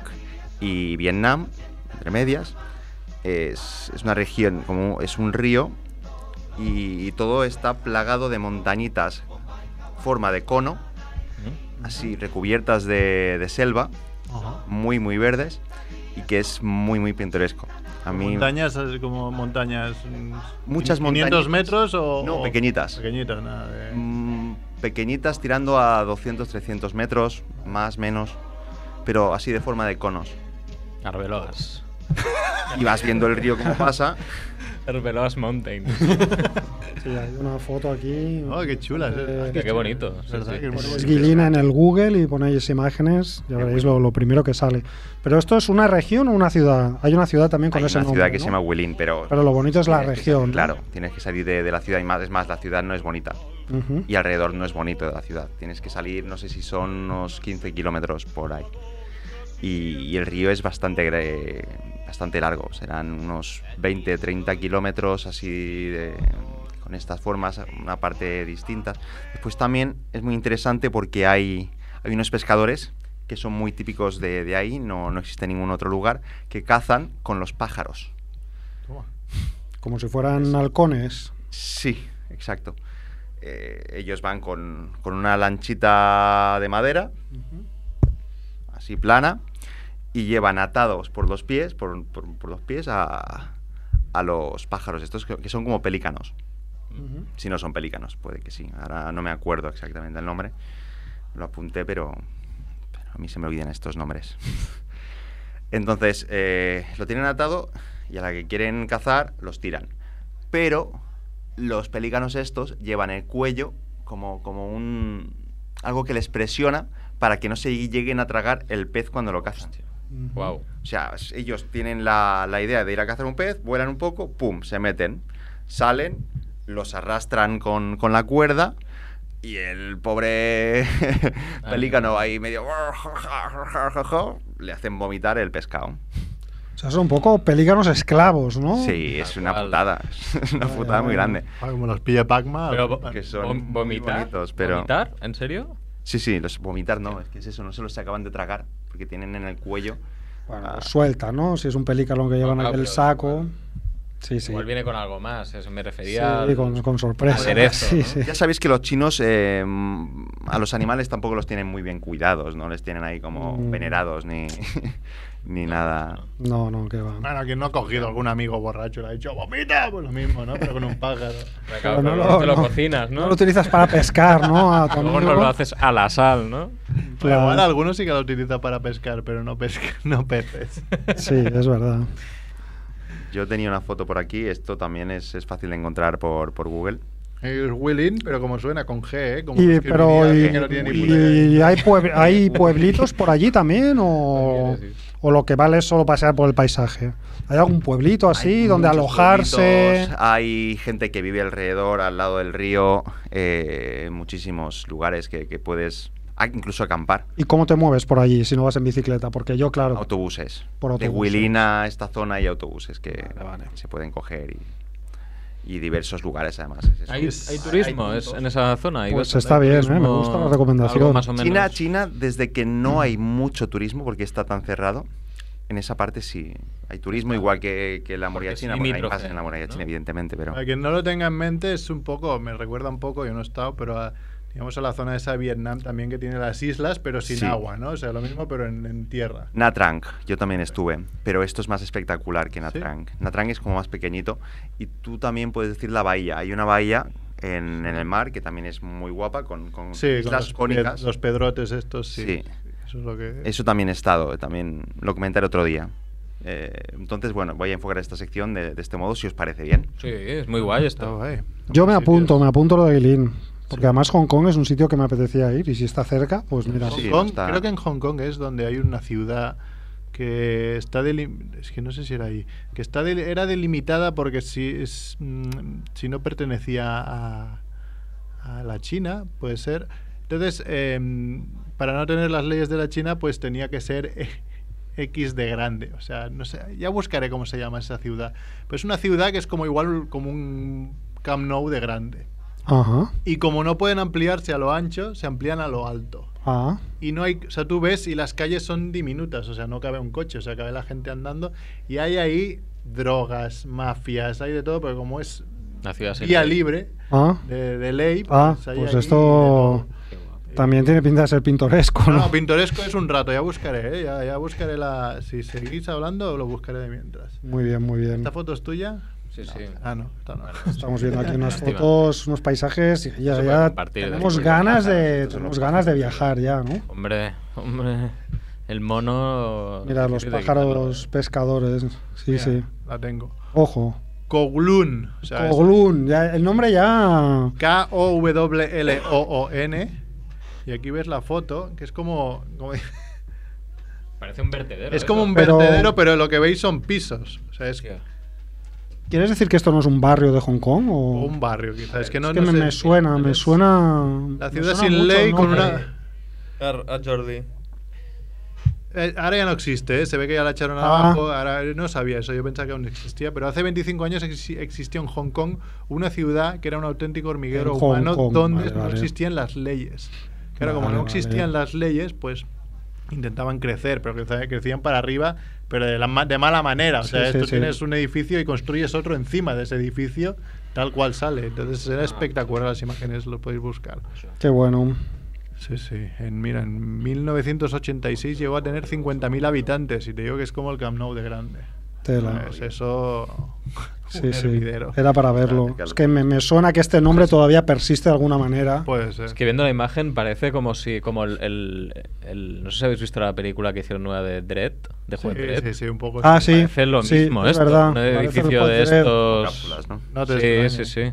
y Vietnam, entre medias. Es, es una región, como es un río, y, y todo está plagado de montañitas, forma de cono, así recubiertas de, de selva, muy, muy verdes, y que es muy, muy pintoresco. A mí, Montañas, como montañas. mm, Muchas 500 montañitas. metros o. No, pequeñitas. Pequeñitas, nada. de- Mm, pequeñitas tirando a 200, 300 metros, más, menos, pero así de forma de conos. Arbeloas. Y vas viendo el río como pasa. Arbeloas Mountain. Sí, hay una foto aquí. Oh, qué chula. Eh, Hostia, qué bonito. Sí. Que es bonito. Guilina en el Google y ponéis imágenes, ya veréis lo, lo primero que sale. Pero esto es una región o una ciudad. Hay una ciudad también con Hay ese una nombre. ciudad que ¿no? se llama Huelín, pero. Pero lo bonito es la región, salir- ¿no? claro, tienes que salir de, de la ciudad y más, es más, la ciudad no es bonita. Ujú. Y alrededor no es bonito de la ciudad. Tienes que salir, no sé si son unos 15 kilómetros por ahí. Y, y el río es bastante, bastante largo, serán unos 20, 30 kilómetros así de- con estas formas, una parte distinta. Después también es muy interesante porque hay, hay unos pescadores que son muy típicos de, de ahí, no, no existe ningún otro lugar, que cazan con los pájaros. Como si fueran halcones. Sí, exacto. Eh, ellos van con, con una lanchita de madera, así plana, y llevan atados por los pies, por, por- por los pies a, a los pájaros, estos que, que son como pelícanos. Si no son pelícanos, puede que sí. Ahora no me acuerdo exactamente el nombre. Lo apunté, pero, pero a mí se me olvidan estos nombres. Entonces, eh, lo tienen atado y a la que quieren cazar, los tiran. Pero los pelícanos estos llevan el cuello como, como un... algo que les presiona para que no se lleguen a tragar el pez cuando lo cazan. Wow. O sea, ellos tienen la, la idea de ir a cazar un pez, vuelan un poco, pum, se meten, salen, los arrastran con, con la cuerda y el pobre pelícano ahí medio... le hacen vomitar el pescado. O sea, son un poco pelícanos esclavos, ¿no? Sí, es una putada. Es una putada muy grande. Ah, como los pilla Pacma. Pero Que son vomitar. bonitos, pero- ¿Vomitar? ¿En serio? Sí, sí, los vomitar no, es que es eso, no se los acaban de tragar, porque tienen en el cuello... Bueno, ah, suelta, ¿no? Si es un pelícano que llevan claro, aquí el pero saco. igual. Sí, sí. Igual viene con algo más. Eso me Sí, refería. al- con, con sorpresa. aderezo, Sí, ¿no? sí. Ya sabéis que los chinos eh, a los animales tampoco los tienen muy bien cuidados, no les tienen ahí como Mm. venerados ni, ni nada. No, no, que va. Bueno, quien no ha cogido algún amigo borracho y le ha dicho, vomita, pues lo mismo, ¿no? Pero con un pájaro. Claro, Pero pero no lo- te lo no- cocinas, ¿no? No lo utilizas para pescar, ¿no? A tu Luego no lo haces a la sal, ¿no? Claro. Igual algunos sí que lo utilizan para pescar, pero no, pesca, no peces. Sí, es verdad. Yo tenía una foto por aquí, esto también es, es fácil de encontrar por, por Google. Es Willin, pero como suena con G, ¿eh? Como Y, pero, y, que no tiene ni y hay, pueb- hay pueblitos por allí también o, o lo que vale es solo pasear por el paisaje? ¿Hay algún pueblito así Hay donde alojarse? pueblitos, hay gente que vive alrededor, al lado del río, eh, muchísimos lugares que, que puedes incluso acampar. ¿Y cómo te mueves por allí si no vas en bicicleta? Porque yo, claro, Autobuses. Por De autobuses. Huilín a esta zona hay autobuses que Vale, vale. se pueden coger y, y diversos lugares además. ¿Hay, hay turismo es- en esa zona? ¿Hay Pues está bien, ¿eh? turismo, Me gusta la recomendación. más o menos? China, China, desde que no hay mucho turismo porque está tan cerrado, en esa parte sí hay turismo, igual que, que la muralla Porque china. Bueno, hay limítrofe, más en la muralla ¿no? china, evidentemente, pero Para quien no lo tenga en mente, es un poco, me recuerda un poco, yo no he estado, pero a, digamos a la zona esa de Vietnam también que tiene las islas, pero sin Sí. agua, ¿no? O sea, lo mismo, pero en, en tierra. Nha Trang, yo también estuve, pero esto es más espectacular que Nha ¿Sí? Trang. Nha Trang es como más pequeñito y tú también puedes decir la bahía. Hay una bahía en, en el mar que también es muy guapa con, con Sí, con islas los, cónicas. los pedrotes estos, sí. Sí. Eso es lo que... Eso también he estado, también lo comentaré otro día. Eh, entonces, bueno, voy a enfocar esta sección de, de este modo, si os parece bien. Sí, es muy guay esto. Yo me apunto, me apunto lo de Guilín. Porque además Hong Kong es un sitio que me apetecía ir y si está cerca, pues mira. Sí, Hong Kong, está- creo que en Hong Kong es donde hay una ciudad que está delim- es que no sé si era ahí que está del- era delimitada porque si es, mm, si no pertenecía a, a la China puede ser. Entonces em, para no tener las leyes de la China pues tenía que ser X de grande. O sea no sé ya buscaré cómo se llama esa ciudad. Pero es una ciudad que es como igual como un Camp Nou de grande Ajá. y como no pueden ampliarse a lo ancho se amplían a lo alto Ah, y no hay, o sea, tú ves y las calles son diminutas, o sea, no cabe un coche, o sea, cabe la gente andando y hay ahí drogas, mafias, hay de todo, pero como es La ciudad vía libre ah, de, de ley, ah, hay pues esto también tiene pinta de ser pintoresco, No, ¿no? no, pintoresco es un rato, ya buscaré, ¿eh? ya, ya buscaré la... Si seguís hablando, lo buscaré de mientras. Muy bien, muy bien. ¿Esta foto es tuya? Sí, sí. Ah, no, esta no. Estamos viendo aquí unas fotos, unos paisajes y ya, ya tenemos ganas de tenemos ganas de viajar ya, ¿no? Hombre, hombre. El mono. Mira los pájaros pescadores, sí, Mira, sí. La tengo. Ojo. O sea, Kowloon, ya, el nombre ya K-O-W-L-O-O-N. Y aquí ves la foto, que es como... como Parece un vertedero. es como un vertedero, pero lo que veis son pisos. O sea, es Hostia. ¿Quieres decir que esto no es un barrio de Hong Kong o un barrio, quizás. Es que no, Es que no me, sé. me suena, me suena La ciudad suena sin mucho ley con nombre. una... A Jordi. Eh, ahora ya no existe, ¿eh? se ve que ya la echaron Ah. abajo. Ahora no sabía eso, yo pensaba que aún existía. Pero hace 25 años exi- existió en Hong Kong una ciudad que era un auténtico hormiguero humano Kong, donde vale, no vale. existían las leyes. Claro, como Vale, no vale. existían las leyes, pues intentaban crecer, pero crecían para arriba, pero de, la de mala manera. O sea, sí, tienes un edificio y construyes otro encima de ese edificio, tal cual sale. Entonces era espectacular las imágenes, lo podéis buscar. Qué bueno. Sí, sí. En, mira, en 1986 llegó a tener 50.000 habitantes y te digo que es como el Camp Nou de grande. Tela. Es eso. Sí, sí. Era para verlo. Es que me, me suena que este nombre todavía persiste de alguna manera. Puede ser. Es que viendo la imagen parece como si. como el, el- el- No sé si habéis visto la película que hicieron nueva de Dread. De Sí, juego de Dredd. sí, sí, un poco. Ah, sí. sí. Parece lo sí, mismo es esto. verdad. Un edificio de estos. Cápsulas, ¿no? No te sí, sí, sí.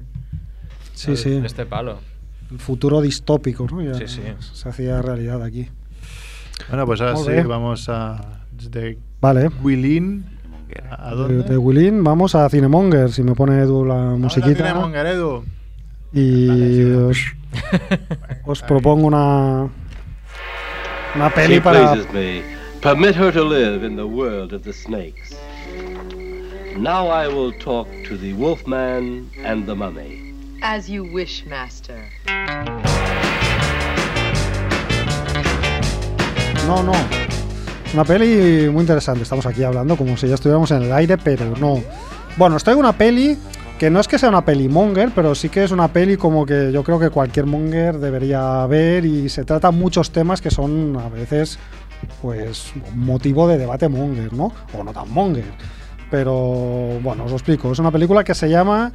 Sí, sí. De este palo. El futuro distópico, ¿no? Ya Sí, sí. Se hacía realidad aquí. Bueno, pues ahora sí, vamos a. Desde Vale. Willin. ¿A De, dónde? de Willin vamos a Cinemonger, si me pone Edu la musiquita. tiene Mongaredo. Y os, os propongo una, una peli She para... pleases me. Permit her to live in the world of the snakes. Now I will talk to the wolfman and the mummy. As you wish, master. No, no. Una peli muy interesante. Estamos aquí hablando como si ya estuviéramos en el aire, pero no. Bueno, os traigo una peli que no es que sea una peli monger, pero sí que es una peli como que yo creo que cualquier monger debería ver y se trata muchos temas que son a veces pues motivo de debate monger, ¿no? O no tan monger. Pero bueno, os lo explico. Es una película que se llama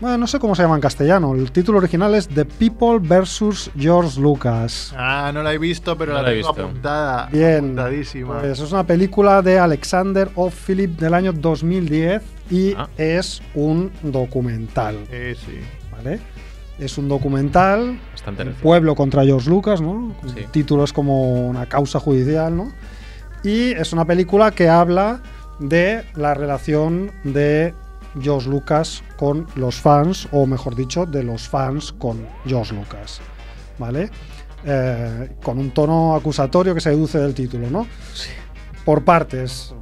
bueno, no sé cómo se llama en castellano. El título original es The People vs. George Lucas. Ah, no la he visto, pero No la, la he tengo visto. apuntada. Bien. Apuntadísima. Pues es una película de Alexander O. Philip del año 2010 y Ah. es un documental. Eh, sí. ¿Vale? Es un documental, Bastante El reciente. pueblo contra George Lucas, ¿no? Sí. El título es como una causa judicial, ¿no? Y es una película que habla de la relación de George Lucas con los fans, o mejor dicho, de los fans con George Lucas, ¿vale? Eh, con un tono acusatorio que se deduce del título, ¿no? Por partes.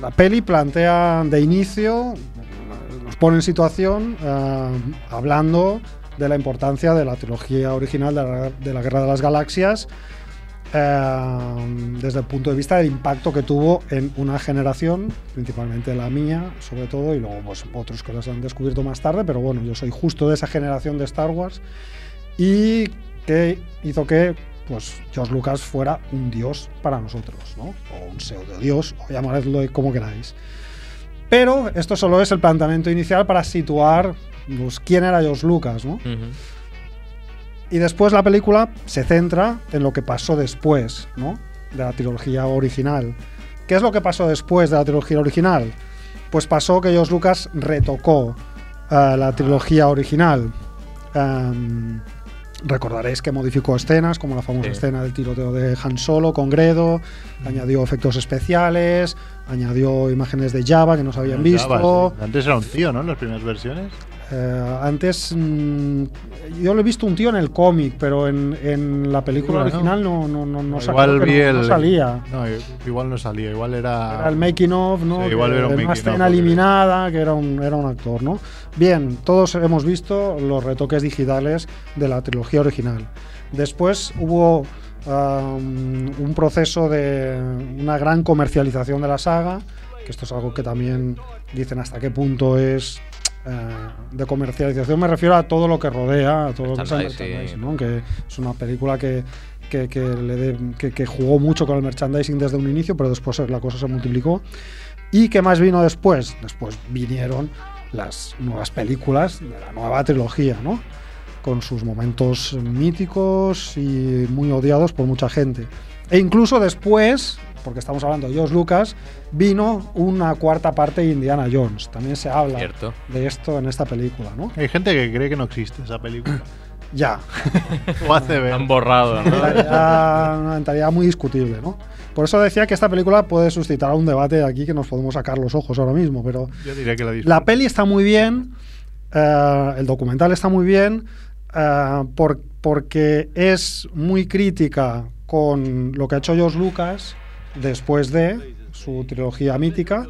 La peli plantea de inicio, nos pone en situación eh, hablando de la importancia de la trilogía original de la, de la Guerra de las Galaxias eh, desde el punto de vista del impacto que tuvo en una generación, principalmente la mía, sobre todo, y luego pues, otros que las han descubierto más tarde, pero bueno, yo soy justo de esa generación de Star Wars y que hizo que pues George Lucas fuera un dios para nosotros, ¿no? O un pseudo dios, o llamadlo como queráis. Pero esto solo es el planteamiento inicial para situar pues, quién era George Lucas, ¿no? Ujú. Y después la película se centra en lo que pasó después, ¿no? De la trilogía original. ¿Qué es lo que pasó después de la trilogía original? Pues pasó que George Lucas retocó eh, la trilogía original. Em, Recordaréis que modificó escenas, como la famosa Sí. escena del tiroteo de Han Solo con Gredo, añadió efectos especiales, añadió imágenes de Java que no se habían visto. Java, sí. Antes era un tío, ¿no? En las primeras versiones. Eh, antes mm, yo lo he visto un tío en el cómic, pero en, en la película ¿no? original no, no, no, no, sa- igual vi no- el. no salía. No, igual no salía. Igual era. Era el making of, ¿no? Sí, igual Que era un una of, escena eliminada, que era un, era un actor, ¿no? Bien, todos hemos visto los retoques digitales de la trilogía original. Después hubo um, un proceso de una gran comercialización de la saga, que esto es algo que también dicen hasta qué punto es de comercialización. Me refiero a todo lo que rodea, a todo lo que es Merchandising. merchandising, ¿no? Que es una película que, que, que le de- que- que jugó mucho con el merchandising desde un inicio, pero después la cosa se multiplicó. ¿Y qué más vino después? Después vinieron las nuevas películas de la nueva trilogía, ¿no? Con sus momentos míticos y muy odiados por mucha gente. E incluso después, porque estamos hablando de George Lucas, vino una cuarta parte de Indiana Jones. También se habla Cierto. de esto en esta película, ¿no? Hay gente que cree que no existe esa película. Ya. o hace ver. Han borrado, ¿no? Una mentalidad muy discutible, ¿no? Por eso decía que esta película puede suscitar un debate aquí que nos podemos sacar los ojos ahora mismo, pero Yo diría que la disfruto. la peli está muy bien, eh, el documental está muy bien, eh, por- porque es muy crítica con lo que ha hecho George Lucas después de su trilogía mítica,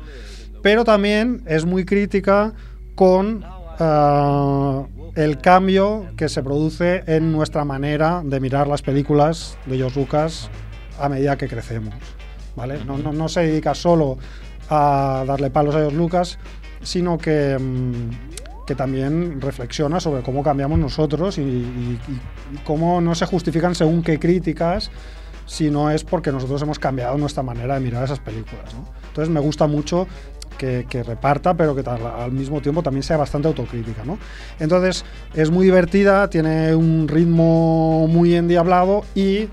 pero también es muy crítica con eh, el cambio que se produce en nuestra manera de mirar las películas de George Lucas a medida que crecemos. ¿vale? No, se dedica solo a darle palos a George Lucas, sino que, mm, que también reflexiona sobre cómo cambiamos nosotros y- y cómo no se justifican según qué críticas, si no es porque nosotros hemos cambiado nuestra manera de mirar esas películas. Entonces me gusta mucho que, reparta, pero que al mismo tiempo también sea bastante autocrítica. Entonces es muy divertida, tiene un ritmo muy endiablado y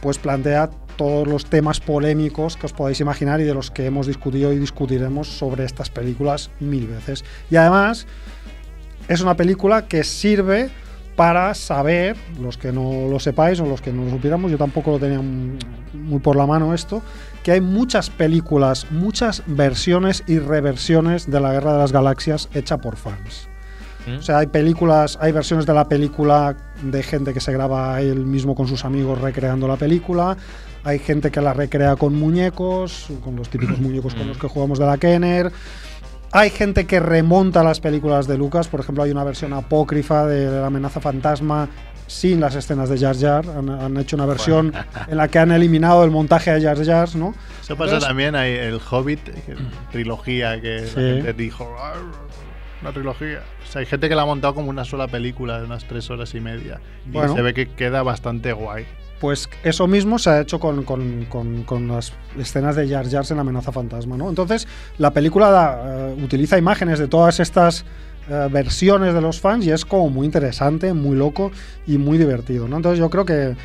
pues plantea todos los temas polémicos que os podáis imaginar y de los que hemos discutido y discutiremos sobre estas películas mil veces. Y además es una película que sirve para saber, los que no lo sepáis o los que no lo supiéramos, yo tampoco lo tenía muy por la mano esto, que hay muchas películas, muchas versiones y reversiones de la Guerra de las Galaxias hecha por fans. O sea, hay películas, hay versiones de la película de gente que se graba él mismo con sus amigos recreando la película. Hay gente que la recrea con muñecos, con los típicos muñecos con los que jugamos de la Kenner. Hay gente que remonta las películas de Lucas. Por ejemplo, hay una versión apócrifa de la amenaza fantasma sin las escenas de Jar Jar. Han, han hecho una versión en la que han eliminado el montaje de Jar Jar, ¿no? Eso pasa Entonces- también, hay el Hobbit, que- trilogía, que Sí. la gente dijo, "Ah, una trilogía. O sea, hay gente que la ha montado como una sola película de unas tres horas y media. Y Bueno. se ve que queda bastante guay. Pues eso mismo se ha hecho con, con- con- las escenas de Jar Jar en amenaza fantasma, ¿no? Entonces, la película da, eh, utiliza imágenes de todas estas eh, versiones de los fans y es como muy interesante, muy loco y muy divertido, ¿no? Entonces, yo creo que eh,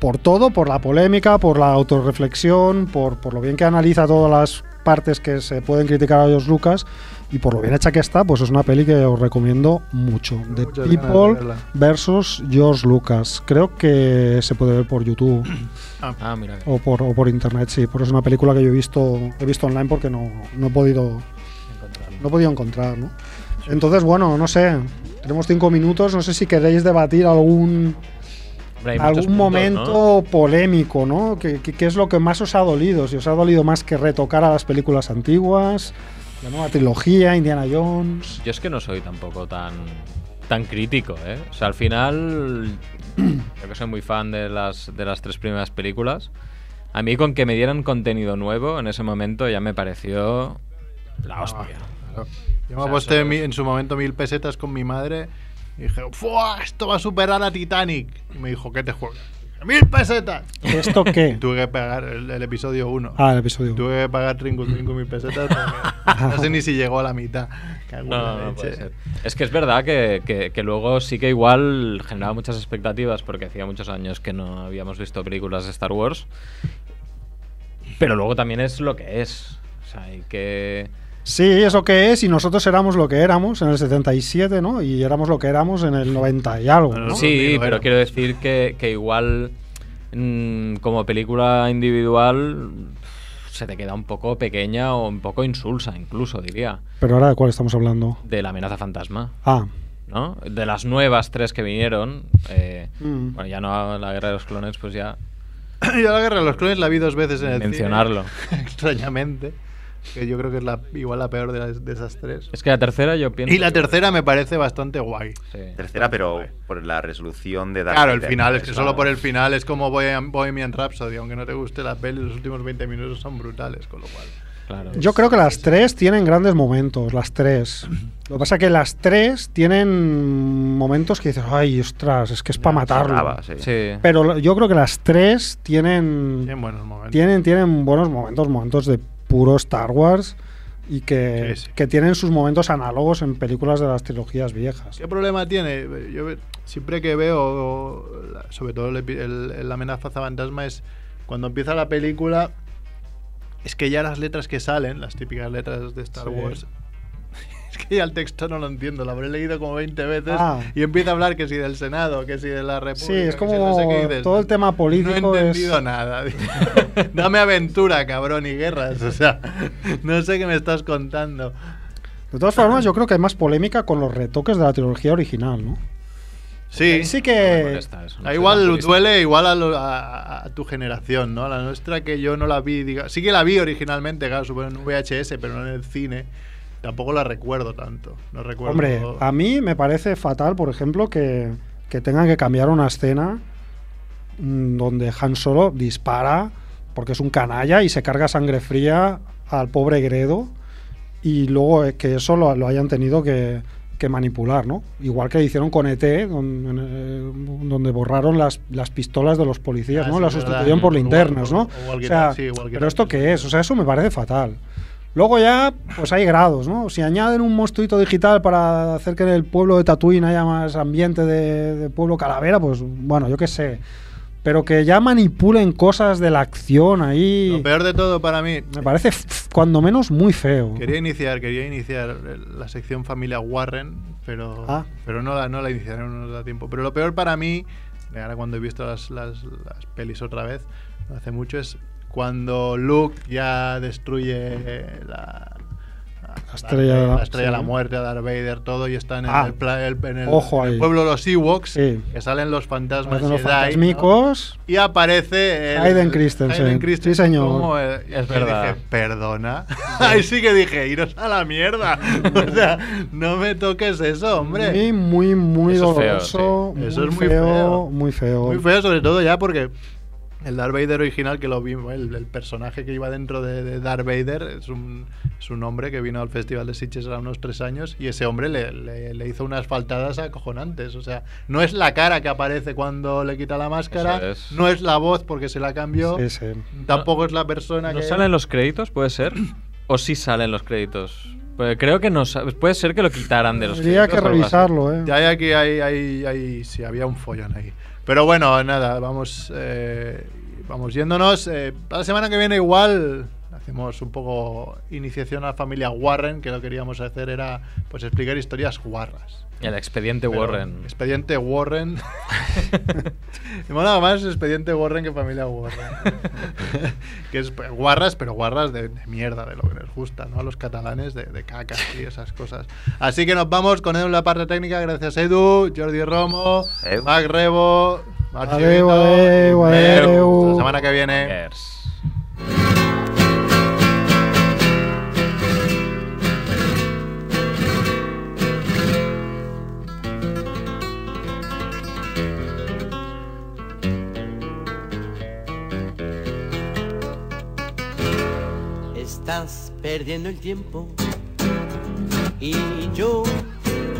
por todo, por la polémica, por la autorreflexión, por, por lo bien que analiza todas las partes que se pueden criticar a George Lucas y por lo bien hecha que está, pues es una peli que os recomiendo mucho. The de People versus George Lucas. Creo que se puede ver por YouTube Ah, mira. o por, o por internet, sí. Pero es una película que yo he visto, he visto online porque no, no he podido no he podido encontrar, ¿no? Entonces, bueno, no sé. Tenemos cinco minutos. No sé si queréis debatir algún algún puntos, momento polémico, ¿no? ¿Qué, qué, qué es lo que más os ha dolido? Si os ha dolido más que retocar a las películas antiguas, la nueva trilogía, Indiana Jones. Yo es que no soy tampoco tan tan crítico, ¿eh? O sea, al final yo que soy muy fan de las de las tres primeras películas, a mí con que me dieran contenido nuevo en ese momento ya me pareció la hostia. Claro. Yo O me sea, aposté en su momento mil pesetas con mi madre y dije, ¡Fua! Esto va a superar a Titanic. Y me dijo, ¿qué te juegas? ¡Mil pesetas! ¿Esto qué? Tuve que pagar el, el episodio 1. Ah, el episodio. Tuve que pagar 5 mil pesetas porque no sé ni si llegó a la mitad. No, no puede ser. Es que es verdad que, que- que luego sí que igual generaba muchas expectativas porque hacía muchos años que no habíamos visto películas de Star Wars. Pero luego también es lo que es. O sea, hay que. Sí, es lo que es y nosotros éramos lo que éramos en el 77, ¿no? Y éramos lo que éramos en el 90 y algo, ¿no? Sí, pero quiero decir que, que igual mm, como película individual se te queda un poco pequeña o un poco insulsa, incluso diría, Pero ahora de cuál estamos hablando. de la amenaza fantasma. Ah, ¿no? De las nuevas tres que vinieron, eh, Mm. bueno, ya no la guerra de los clones, pues ya Yo la guerra de los clones la vi dos veces en el Mencionarlo. cine, extrañamente. Que yo creo que es la, igual la peor de, las- de esas tres. Es que la tercera yo pienso. Y la que- tercera me parece bastante guay. Tercera, pero por la resolución de Darth Claro, el final, es que solo por el final es como Bohem- Bohemian Rhapsody, aunque no te guste la peli, los últimos 20 minutos son brutales, con lo cual. Claro. yo creo que las tres tienen grandes momentos, las tres. Lo que pasa es que las tres tienen momentos que dices, ay, ostras, es que es para matarlo. sobraba, sí. Sí. Pero yo creo que las tres tienen, Tienen buenos momentos. tienen, tienen buenos momentos, momentos de puro Star Wars y que, Sí, sí. que tienen sus momentos análogos en películas de las trilogías viejas. ¿Qué problema tiene? Yo siempre que veo, sobre todo la amenaza fantasma, es cuando empieza la película, es que ya las letras que salen, las típicas letras de Star Sí. Wars, que ya el texto no lo entiendo, lo habré leído como 20 veces Ah. y empieza a hablar que si del Senado, que si de la República. Sí, es que si como no sé dices, todo el tema político No he entendido es... nada. Dame aventura, cabrón, y guerras. O sea, no sé qué me estás contando. De todas formas, yo creo que hay más polémica con los retoques de la trilogía original, ¿no? Sí, Ahí sí que... molesta no Ah, igual duele igual a, lo- a- a tu generación, ¿no? A la nuestra que yo no la vi, diga, sí que la vi originalmente, claro, supongo en VHS, pero no en el cine. Tampoco la recuerdo tanto. No recuerdo. Hombre, a mí me parece fatal, por ejemplo, que, que tengan que cambiar una escena mm, donde Han Solo dispara porque es un canalla y se carga sangre fría al pobre Gredo y luego eh, que eso lo, lo hayan tenido que, que manipular, ¿no? Igual que hicieron con ET, don- en, eh, donde borraron las, las pistolas de los policías, Ah, ¿no? las sustituyeron por O- linternas, o- ¿no? o walkie- O sea, sí, pero esto qué es, o sea, eso me parece fatal. Luego ya, pues hay grados, ¿no? Si añaden un monstruito digital para hacer que en el pueblo de Tatooine haya más ambiente de, de pueblo calavera, pues bueno, yo qué sé. Pero que ya manipulen cosas de la acción ahí, Lo peor de todo para mí, me parece cuando menos muy feo. quería iniciar, quería iniciar la sección familia Warren, pero, Ah. pero no la, no la iniciaré, no nos da tiempo. Pero lo peor para mí, ahora cuando he visto las, las, las pelis otra vez, hace mucho, es cuando Luke ya destruye la, La estrella de la- la estrella de la sí. muerte, a Darth Vader, todo, y están en Ah. el, pla- el- en el- Ojo en el pueblo de los Ewoks, Sí. que salen los fantasmas los Jedi, ¿no? fantasmicos. Y aparece el- Hayden Christensen. Hayden Christensen Sí, señor. como, y Es verdad. Dije, Perdona. Ahí sí que dije, iros a la mierda. o sea, no me toques eso, hombre. Muy, muy, muy Eso es feo, doloroso. sí. muy Eso es muy feo, feo. Muy feo. Muy feo, sobre todo ya porque el Darth Vader original que lo vimos, el, el personaje que iba dentro de, de Darth Vader es un, es un hombre que vino al Festival de Sitges hace unos tres años y ese hombre le, le- le hizo unas faltadas acojonantes. O sea, no es la cara que aparece cuando le quita la máscara, es. no es la voz porque se la cambió, Sí, sí. tampoco es la persona ¿No que... salen los créditos, puede ser? ¿O sí salen los créditos? Pues creo que no Puede ser que lo quitaran de los Habría créditos. que revisarlo, ¿eh? Ya hay aquí, hay, hay, hay- sí, había un follón ahí. Pero bueno, nada, vamos, eh, vamos yéndonos. Eh, la semana que viene igual hacemos un poco iniciación a la familia Warren, que lo que queríamos hacer era pues explicar historias guarras. El expediente Pero Warren. Expediente Warren. Me mola más expediente Warren que familia Warren. que es pues, guarras, pero guarras de, de mierda, de lo que les gusta, ¿no? A los catalanes de, de caca y esas cosas. Así que nos vamos con Edu en la parte técnica. Gracias Edu, Jordi Romo, Eu. Mac Rebo, Marc Adeu, Chivito, adeu, y Meu. adeu. Hasta la semana que viene. Yes. Perdiendo el tiempo. Y yo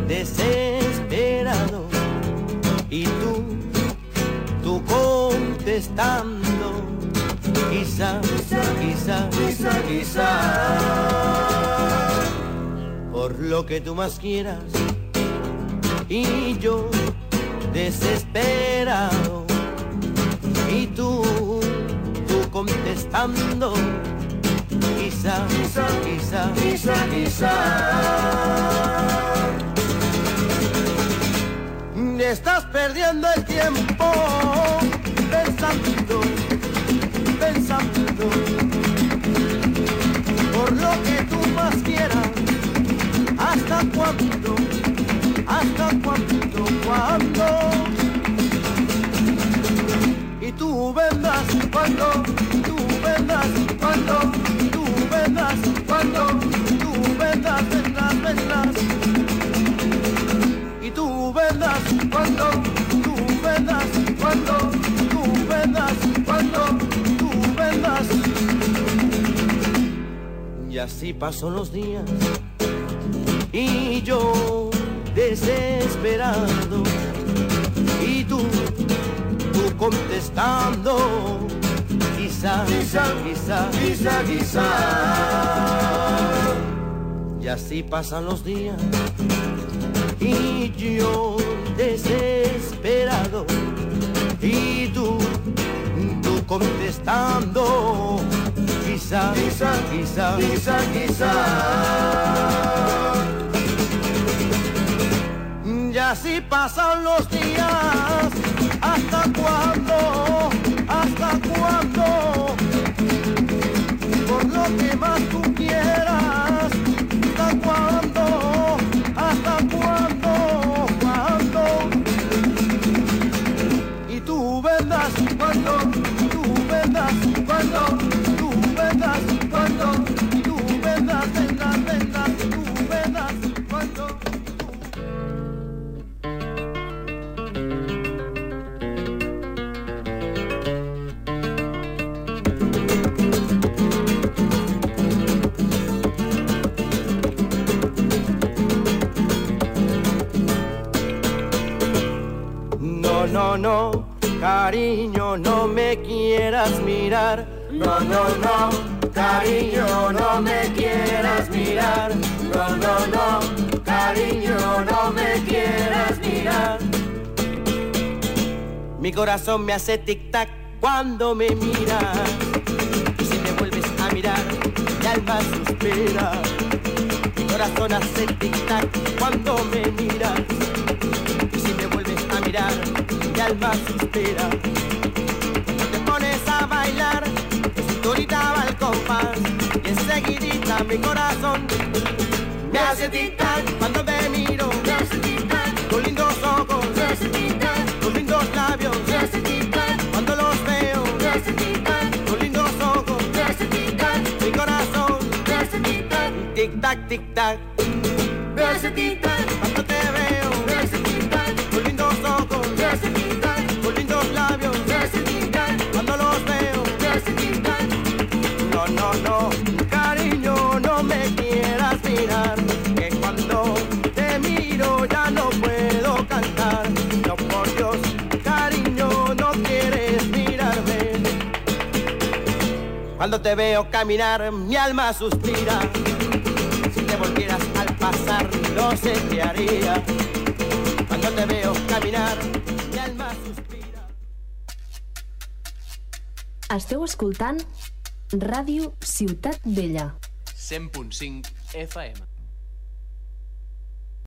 desesperado y tú, tú contestando quizá, quizá, quizá, quizá por lo que tú más quieras. Y yo desesperado y tú, tú contestando quizá quizá, quizá, quizá, quizá. Estás perdiendo el tiempo así pasan los días y yo desesperado y tú, tú contestando quizá, quizá, quizá, quizá, quizá. Y así pasan los días y yo desesperado y tú, tú contestando quizá, quizá, quizá, quizá, quizá. Y así pasan los días, ¿hasta cuándo? ¿Hasta cuándo? No, cariño, no me quieras mirar. No, no, no, cariño, no me quieras mirar. No, no, no, cariño, no me quieras mirar. Mi corazón me hace tic-tac cuando me miras. Y si me vuelves a mirar, mi alma suspira. Mi corazón hace tic-tac cuando me miras. Y si me vuelves a mirar, mi alma suspira. Te pones a bailar, tu cinturita va al compás. Y enseguidita mi corazón me hace tic-tac cuando me miro. Me hace tic-tac con lindos ojos. Me hace tic-tac con lindos labios. Me hace tic-tac cuando los veo. Me hace tic-tac con lindos ojos. Me hace tic-tac mi corazón. Me hace tic-tac tic-tac tic-tac. Me hace tic-tac Cuando te veo caminar, mi alma suspira. Si te volvieras al pasar, no sé qué haría. Cuando te veo caminar, mi alma suspira. Esteu escoltant Ràdio Ciutat Vella. 100.5 FM.